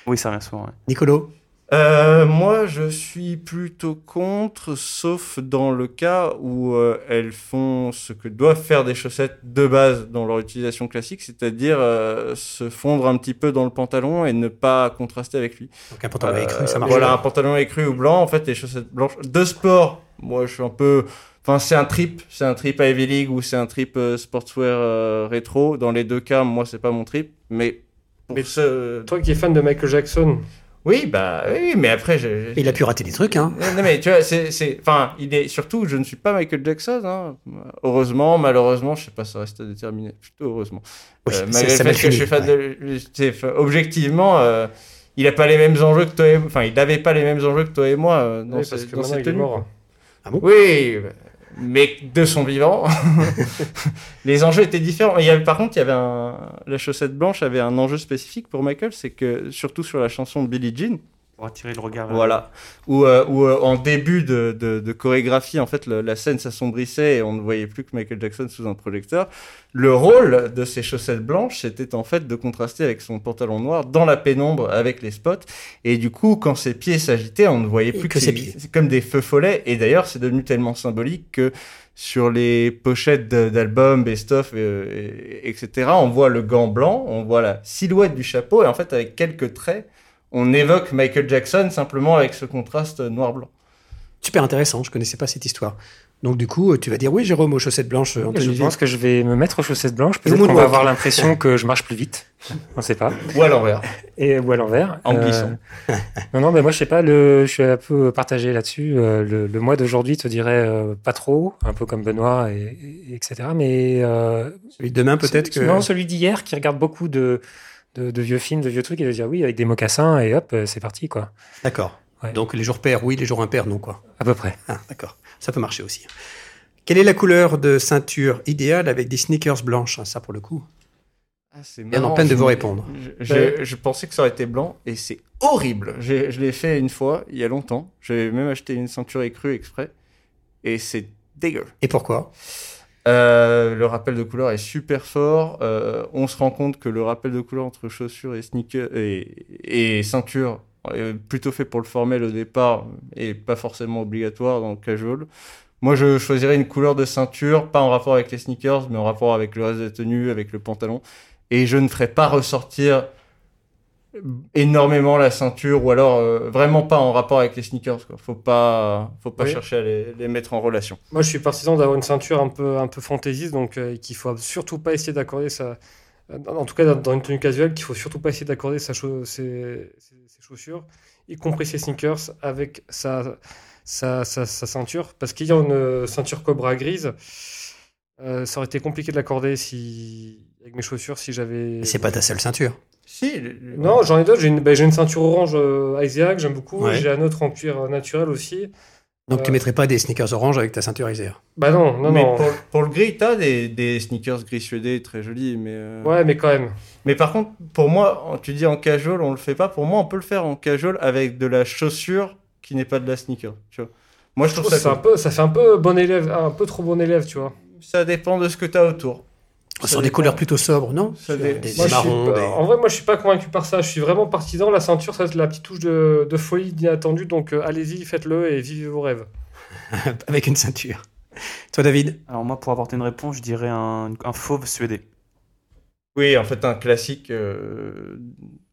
Oui, ça revient souvent, ouais. Nicolo? Euh, moi, je suis plutôt contre, sauf dans le cas où euh, elles font ce que doivent faire des chaussettes de base dans leur utilisation classique, c'est-à-dire euh, se fondre un petit peu dans le pantalon et ne pas contraster avec lui. Donc, un pantalon écru, Euh, ça marche. Voilà, un pantalon écru ou blanc, en fait, les chaussettes blanches de sport. Moi, je suis un peu. Enfin, c'est un trip, c'est un trip Ivy League ou c'est un trip euh, sportswear euh, rétro. Dans les deux cas, moi, c'est pas mon trip, mais. Pour Mais ce... Toi qui es fan de Michael Jackson, Oui, bah oui, mais après, j'ai. Il a pu rater des trucs, hein. Non, mais tu vois, c'est, c'est, enfin, il est surtout, je ne suis pas Michael Jackson, hein. Heureusement, malheureusement, je sais pas, ça reste à déterminer. Plutôt heureusement. Oui, Euh, malgré ça le fait que je suis fan de, c'est- enfin, objectivement, euh, il a pas les mêmes enjeux que toi et, enfin, il n'avait pas les mêmes enjeux que toi et moi euh, dans, oui, parce que dans cette il est tenue. mort. Oui, mais de son vivant, les enjeux étaient différents. Il y avait, par contre, il y avait un, la chaussette blanche avait un enjeu spécifique pour Michael, c'est que surtout sur la chanson de Billie Jean. Pour attirer le regard. Voilà. Où, euh, où, euh, en début de, de, de chorégraphie, en fait, le- la scène s'assombrissait et on ne voyait plus que Michael Jackson sous un projecteur. Le rôle de ces chaussettes blanches, c'était en fait de contraster avec son pantalon noir dans la pénombre avec les spots. Et du coup, quand ses pieds s'agitaient, on ne voyait Et plus que que, ses ses pieds. C'est comme des feux follets. Et d'ailleurs, c'est devenu tellement symbolique que sur les pochettes d'albums, best-of, euh, et- etc., on voit le gant blanc, on voit la silhouette du chapeau, et en fait, avec quelques traits, on évoque Michael Jackson simplement avec ce contraste noir-blanc. Super intéressant, je connaissais pas cette histoire. Donc, du coup, tu vas dire oui, Jérôme, aux chaussettes blanches en Je pense que je vais me mettre aux chaussettes blanches. Peut-être qu'on va avoir l'impression que je marche plus vite. On sait pas. Ou à l'envers. Et, ou à l'envers. En glissant. non, non, mais moi, je sais pas, le, je suis un peu partagé là-dessus. Euh, le, le mois d'aujourd'hui te dirait euh, pas trop, un peu comme Benoît, et, et- etc. Mais euh, Celui de demain, peut-être que. Non, celui d'hier qui regarde beaucoup de, de, de vieux films, de vieux trucs, il va dire oui, avec des mocassins, et hop, euh, c'est parti, quoi. D'accord. Ouais. Donc, les jours pairs, oui, les jours impairs, non, quoi. À peu près. Ah, d'accord. Ça peut marcher aussi. Quelle est la couleur de ceinture idéale avec des sneakers blanches? Ça, pour le coup. Ah, c'est Bien en peine de vous répondre. Je, je- je pensais que ça aurait été blanc et c'est horrible. J'ai- Je l'ai fait une fois, il y a longtemps. J'avais même acheté une ceinture écrue exprès et c'est dégueu. Et pourquoi? Euh, le rappel de couleur est super fort. Euh, on se rend compte que le rappel de couleur entre chaussures et sneakers et, ceinture est plutôt fait pour le formel au départ et pas forcément obligatoire dans le casual. Moi, je choisirais une couleur de ceinture, pas en rapport avec les sneakers, mais en rapport avec le reste de la tenue, avec le pantalon. Et je ne ferai pas ressortir énormément la ceinture ou alors euh, vraiment pas en rapport avec les sneakers. Quoi. Faut pas, faut pas Oui. chercher à les, les mettre en relation. Moi, je suis partisan d'avoir une ceinture un peu, un peu fantaisiste, donc euh, qu'il faut surtout pas essayer d'accorder sa. En tout cas, dans- dans une tenue casuelle, qu'il faut surtout pas essayer d'accorder sa ses, ses- ses chaussures, y compris ses sneakers, avec sa, sa, sa, sa ceinture. Parce qu'ayant une euh, ceinture Cobra grise, euh, ça aurait été compliqué de l'accorder si... avec mes chaussures si j'avais. C'est pas ta seule ceinture. Si. le- Non, j'en ai d'autres. J'ai une, bah, j'ai une ceinture orange euh, Isaac, que j'aime beaucoup. Ouais. J'ai un autre en cuir naturel aussi. Donc tu Euh. mettrais pas des sneakers orange avec ta ceinture Isaiah. Bah non, non, mais non. Pour, pour le gris, t'as des, des sneakers gris suédés très jolis, mais. euh, Ouais, mais quand même. Mais par contre, pour moi, tu dis en casual, on le fait pas. Pour moi, on peut le faire en casual avec de la chaussure qui n'est pas de la sneaker. Tu vois. Moi, je Je trouve trouve ça que c'est un peu, ça fait un peu bon élève, un peu trop bon élève, tu vois. Ça dépend de ce que t'as autour. Ce sont des couleurs plutôt sobres, non Ça Des, Moi, je suis marrons, pas- des- En vrai, moi, je suis pas convaincu par ça. Je suis vraiment partisan. La ceinture, ça, c'est la petite touche de, de folie inattendue. Donc, euh, allez-y, faites-le et vivez vos rêves. avec une ceinture. Toi, David Alors moi, pour apporter une réponse, je dirais un, un fauve suédé. Oui, en fait, un classique euh,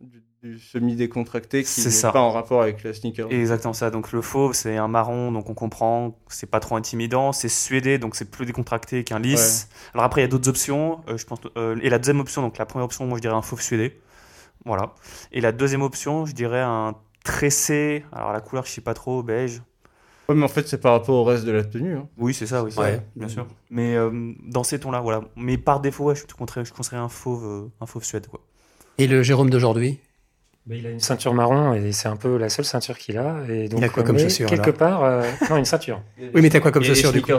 du, du semi-décontracté qui n'est pas en rapport avec la sneaker. Exactement ça. Donc le fauve, c'est un marron, donc on comprend, c'est pas trop intimidant. C'est suédé, donc c'est plus décontracté qu'un lisse. Alors après, il y a d'autres options. euh, je pense, euh, et la deuxième option, donc la première option, moi je dirais un fauve suédé. Voilà. Et la deuxième option, je dirais un tressé. Alors la couleur, je sais pas trop, beige. Ouais, mais en fait, c'est par rapport au reste de la tenue. hein. Oui, c'est ça, oui, Ouais. bien sûr. Mais euh, dans ces tons-là, voilà. Mais par défaut, ouais, je, te conseillerais- je conseillerais un fauve, euh, un fauve suède, quoi. Et le Jérôme d'aujourd'hui? Mais il a une ceinture marron et c'est un peu la seule ceinture qu'il a. Et donc, Il a quoi comme mais chaussure, Quelque part, euh, non, une ceinture. Oui, mais t'as quoi comme chaussure du coup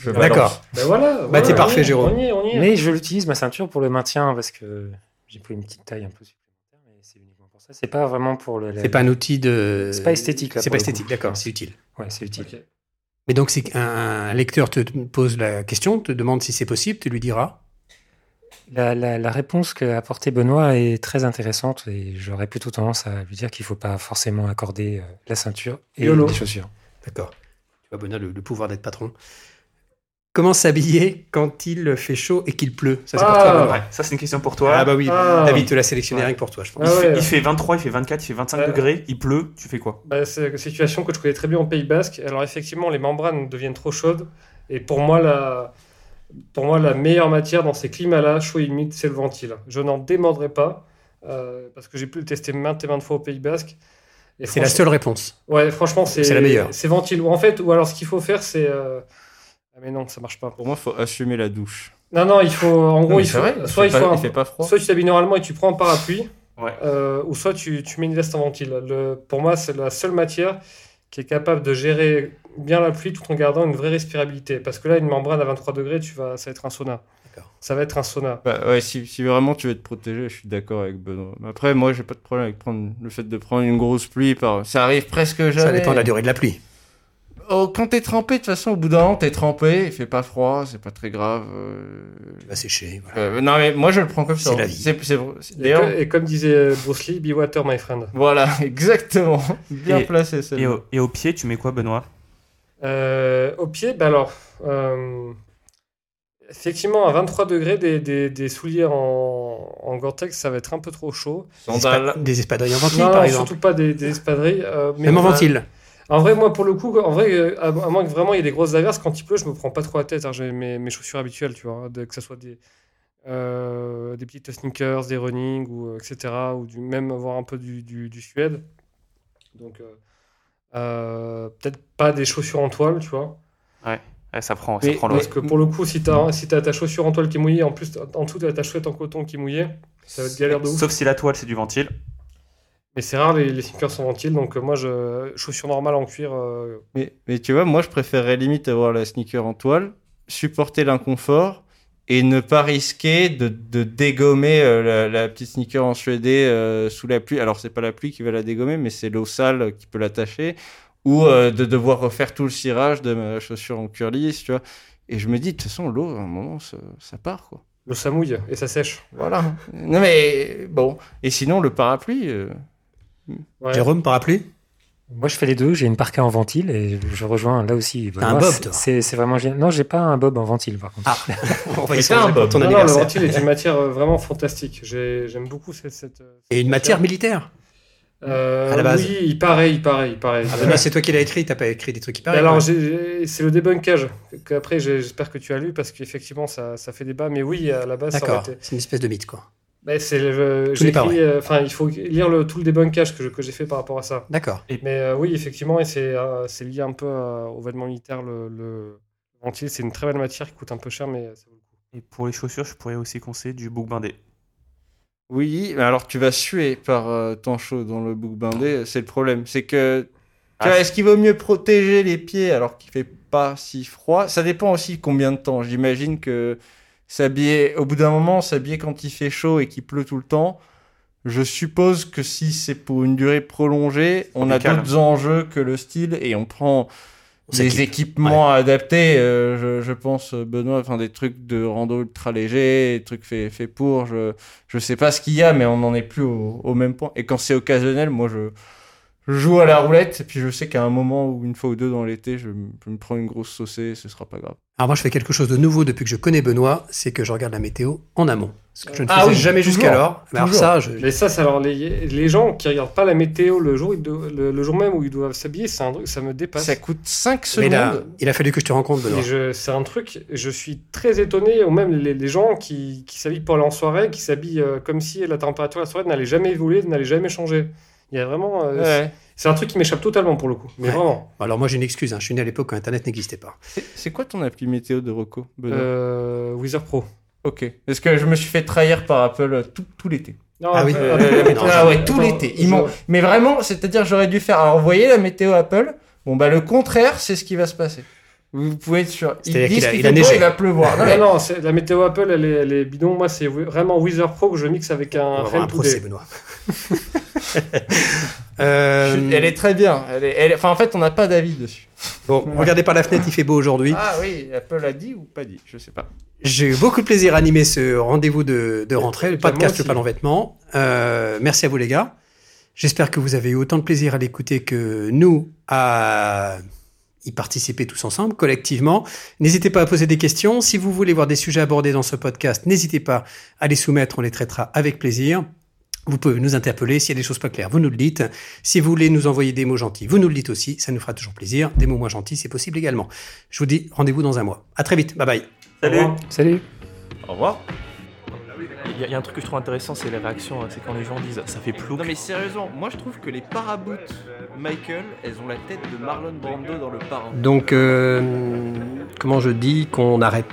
je D'accord. Ben voilà. Bah, t'es voilà, parfait, Jérôme. On y est, on y est. Mais je l'utilise ma ceinture pour le maintien parce que j'ai pris une petite taille un peu supplémentaire, mais c'est uniquement pour ça. C'est pas vraiment pour le. la- C'est pas un outil de. C'est pas esthétique, là, C'est pas esthétique, d'accord, c'est utile. Ouais, c'est utile. Mais donc, si un lecteur te pose la question, te demande si c'est possible, tu lui diras. La, la- la réponse qu'a apportée Benoît est très intéressante et j'aurais plutôt tendance à lui dire qu'il faut pas forcément accorder euh, la ceinture et YOLO. les chaussures. D'accord. Tu vois, Benoît, le, le pouvoir d'être patron. Comment s'habiller quand il fait chaud et qu'il pleut? Ça, c'est pour Ah, toi, Benoît. Ouais, ça c'est une question pour toi. Ah, bah oui, Ah. David te l'a sélectionné Ouais. rien que pour toi, je pense. Ah il, fait, ouais. il fait 23, il fait 24, il fait 25 Ouais. degrés, il pleut, tu fais quoi? Bah, c'est une situation que je connais très bien au Pays Basque. Alors effectivement, les membranes deviennent trop chaudes. Et pour moi, la, pour moi, la meilleure matière dans ces climats-là, chaud et humide, c'est le ventile. Je n'en démordrai pas euh, parce que j'ai pu le tester maintes et maintes fois au Pays Basque. Et C'est la seule réponse. Ouais, franchement, c'est la meilleure. C'est ventile. Ou en fait, ou alors ce qu'il faut faire, c'est. euh, Ah, mais non, ça marche pas. Pour moi, il faut assumer la douche. Non, non, il faut. En gros, Non, il c'est faut. vrai, soit il fait faut. pas, un- il fait pas froid. Soit tu t'habilles normalement et tu prends un parapluie, Ouais. euh, ou soit tu, tu mets une veste en ventile. Le, pour moi, c'est la seule matière qui est capable de gérer bien la pluie tout en gardant une vraie respirabilité. Parce que là, une membrane à 23 degrés, tu vas, ça va être un sauna. D'accord. Ça va être un sauna. Bah ouais, si, si vraiment tu veux te protéger, je suis d'accord avec Benoît. Mais Après, moi, j'ai pas de problème avec prendre le fait de prendre une grosse pluie. Par... Ça arrive presque jamais. Ça dépend de la durée de la pluie. Oh, quand t'es trempé, de toute façon, au bout d'un an, t'es trempé, il fait pas froid, c'est pas très grave. euh. Tu vas sécher. voilà. Euh, non, mais moi, je le prends comme ça. C'est la vie. C'est, c'est- c'est- Et, et comme disait Bruce Lee, be water, my friend. voilà, exactement. Bien Et- placé, et celle-là. au, et au pied, tu mets quoi, Benoît? Euh, au pied, bah alors, euh, effectivement, à 23 degrés, des, des, des souliers en, en Gore-Tex, ça va être un peu trop chaud. Des, espadrilles en ventile, non, par non, exemple. surtout pas des, des espadrilles. euh, mais Même en ventile. En vrai, moi, pour le coup, en vrai, euh, à, moins que vraiment il y ait des grosses averses, quand il pleut, je me prends pas trop la tête. hein, J'ai mes, mes chaussures habituelles, tu vois, que ce soit des, euh, des petites sneakers, des running, ou, euh, etc., ou du, même avoir un peu du, du, du suède. Donc, euh, euh, peut-être pas des chaussures en toile, tu vois. Ouais, ça prend, ça Mais- prend le parce que pour le coup, si tu as, si as ta chaussure en toile qui est mouillée, en plus, en dessous, tu as ta chouette en coton qui est mouillée, ça va être galère de ouf. Sauf si la toile, c'est du ventile. Mais c'est rare, les, les sneakers sont ventiles, donc euh, moi, je, chaussures normales en cuir, euh, Mais, mais tu vois, moi, je préférerais limite avoir la sneaker en toile, supporter l'inconfort et ne pas risquer de, de dégommer euh, la, la petite sneaker en suédé euh, sous la pluie. Alors c'est pas la pluie qui va la dégommer, mais c'est l'eau sale qui peut l'attacher, ou euh, de devoir refaire tout le cirage de ma chaussure en cuir lisse, tu vois. Et je me dis, de toute façon, l'eau, à un moment, ça, ça part, quoi. L'eau ça mouille et ça sèche. Voilà. non mais bon. Et sinon, le parapluie. euh, Ouais. Jérôme, parapluie Moi, je fais les deux. J'ai une parka en ventile et je rejoins là aussi. T'as un Moi, bob, c'est- toi? C'est c'est vraiment génial. Non, j'ai pas un bob en ventile, par contre. Ah, on va y un bob. ton Non, non, le ventile est une matière euh, vraiment fantastique. J'ai- J'aime beaucoup cette. cette Et une matière militaire? Euh, à la base. Oui, il paraît, il paraît, il paraît. Ah, là, c'est toi qui l'as écrit, t'as pas écrit des trucs qui paraissent. alors, c'est le débunkage qu'après j'espère que tu as lu parce qu'effectivement ça, ça fait débat. Mais oui, à la base, D'accord, été. c'est une espèce de mythe, quoi. Mais c'est le- Tout pas euh, Enfin, il faut lire le, tout le débunkage que je- que j'ai fait par rapport à ça. D'accord. Mais euh, oui, effectivement, et c'est euh, c'est lié un peu euh, au vêtement militaire. Le, le ventile, c'est une très belle matière qui coûte un peu cher, mais ça vaut le coup. Et pour les chaussures, je pourrais aussi conseiller du bouc bindé. Oui, mais alors tu vas suer par euh, temps chaud dans le bouc bindé, c'est le problème. C'est que, tu Ah, vois, est-ce qu'il vaut mieux protéger les pieds alors qu'il fait pas si froid? Ça dépend aussi combien de temps. J'imagine que s'habiller, au bout d'un moment, s'habiller quand il fait chaud et qu'il pleut tout le temps, je suppose que si c'est pour une durée prolongée, on a d'autres enjeux que le style et on prend des équipements adaptés, euh, je, je pense, Benoît, enfin des trucs de rando ultra légers, des trucs faits fait pour. Je, je sais pas ce qu'il y a, mais on n'en est plus au, au même point. Et quand c'est occasionnel, moi, je, je joue à la roulette, et puis je sais qu'à un moment ou une fois ou deux dans l'été, je, me- je me prends une grosse saucée, et ce sera pas grave. Alors moi, je fais quelque chose de nouveau depuis que je connais Benoît, c'est que je regarde la météo en amont. Ce que je ne Ah faisais oui, jamais jusqu'alors. Mais Alors ça, je... Mais ça, c'est alors les, les gens qui regardent pas la météo le jour, le, le jour même où ils doivent s'habiller, c'est un truc, ça me dépasse. Ça coûte 5 Mais secondes. là, il a fallu que je te rencontre, Benoît. C'est un truc, je suis très étonné, ou même les, les gens qui, qui s'habillent pour aller en soirée, qui s'habillent euh, comme si la température de la soirée n'allait jamais évoluer, n'allait jamais changer. Il y a vraiment. euh, Ouais. C'est un truc qui m'échappe totalement pour le coup. Mais Ouais. vraiment. Alors moi, j'ai une excuse. hein. Je suis né à l'époque quand Internet n'existait pas. C'est quoi ton appli météo de Rocco, Benoît Euh, Pro. Ok. Parce que je me suis fait trahir par Apple euh, tout, tout l'été. Ah oui. euh, non, ah ouais, tout l'été. Ils je- m'ont- Mais vraiment, c'est-à-dire, j'aurais dû faire. Alors, vous voyez la météo Apple Bon, bah, le contraire, c'est ce qui va se passer. Vous pouvait être sûr. Ils C'est-à-dire disent qu'il a- il a il va pleuvoir. Non, Non, c'est- la météo Apple, elle est, elle est bidon. Moi, c'est vraiment Weezer Pro que je mixe avec On un Ren un procès, Today. Benoît. Euh, Je- Elle est très bien. Elle est- elle est- Enfin, en fait, on n'a pas d'avis dessus. Bon, regardez par la fenêtre, il fait beau aujourd'hui. Ah oui, Apple a dit ou pas dit Je sais pas. J'ai eu beaucoup de plaisir à animer ce rendez-vous de, de rentrée, le podcast. Le Pas en vêtements. Euh, merci à vous les gars. J'espère que vous avez eu autant de plaisir à l'écouter que nous à y participer tous ensemble, collectivement. N'hésitez pas à poser des questions. Si vous voulez voir des sujets abordés dans ce podcast, n'hésitez pas à les soumettre, on les traitera avec plaisir. Vous pouvez nous interpeller s'il y a des choses pas claires, vous nous le dites. Si vous voulez nous envoyer des mots gentils, vous nous le dites aussi, ça nous fera toujours plaisir. Des mots moins gentils, c'est possible également. Je vous dis rendez-vous dans un mois. À très vite, bye bye. Au revoir. Salut Au revoir. Il y, a- il y a un truc que je trouve intéressant, c'est les réactions. C'est quand les gens disent ça fait plouc. Non mais sérieusement, moi je trouve que les paraboots Michael, elles ont la tête de Marlon Brando dans le parrain. Donc, euh, comment je dis qu'on arrête.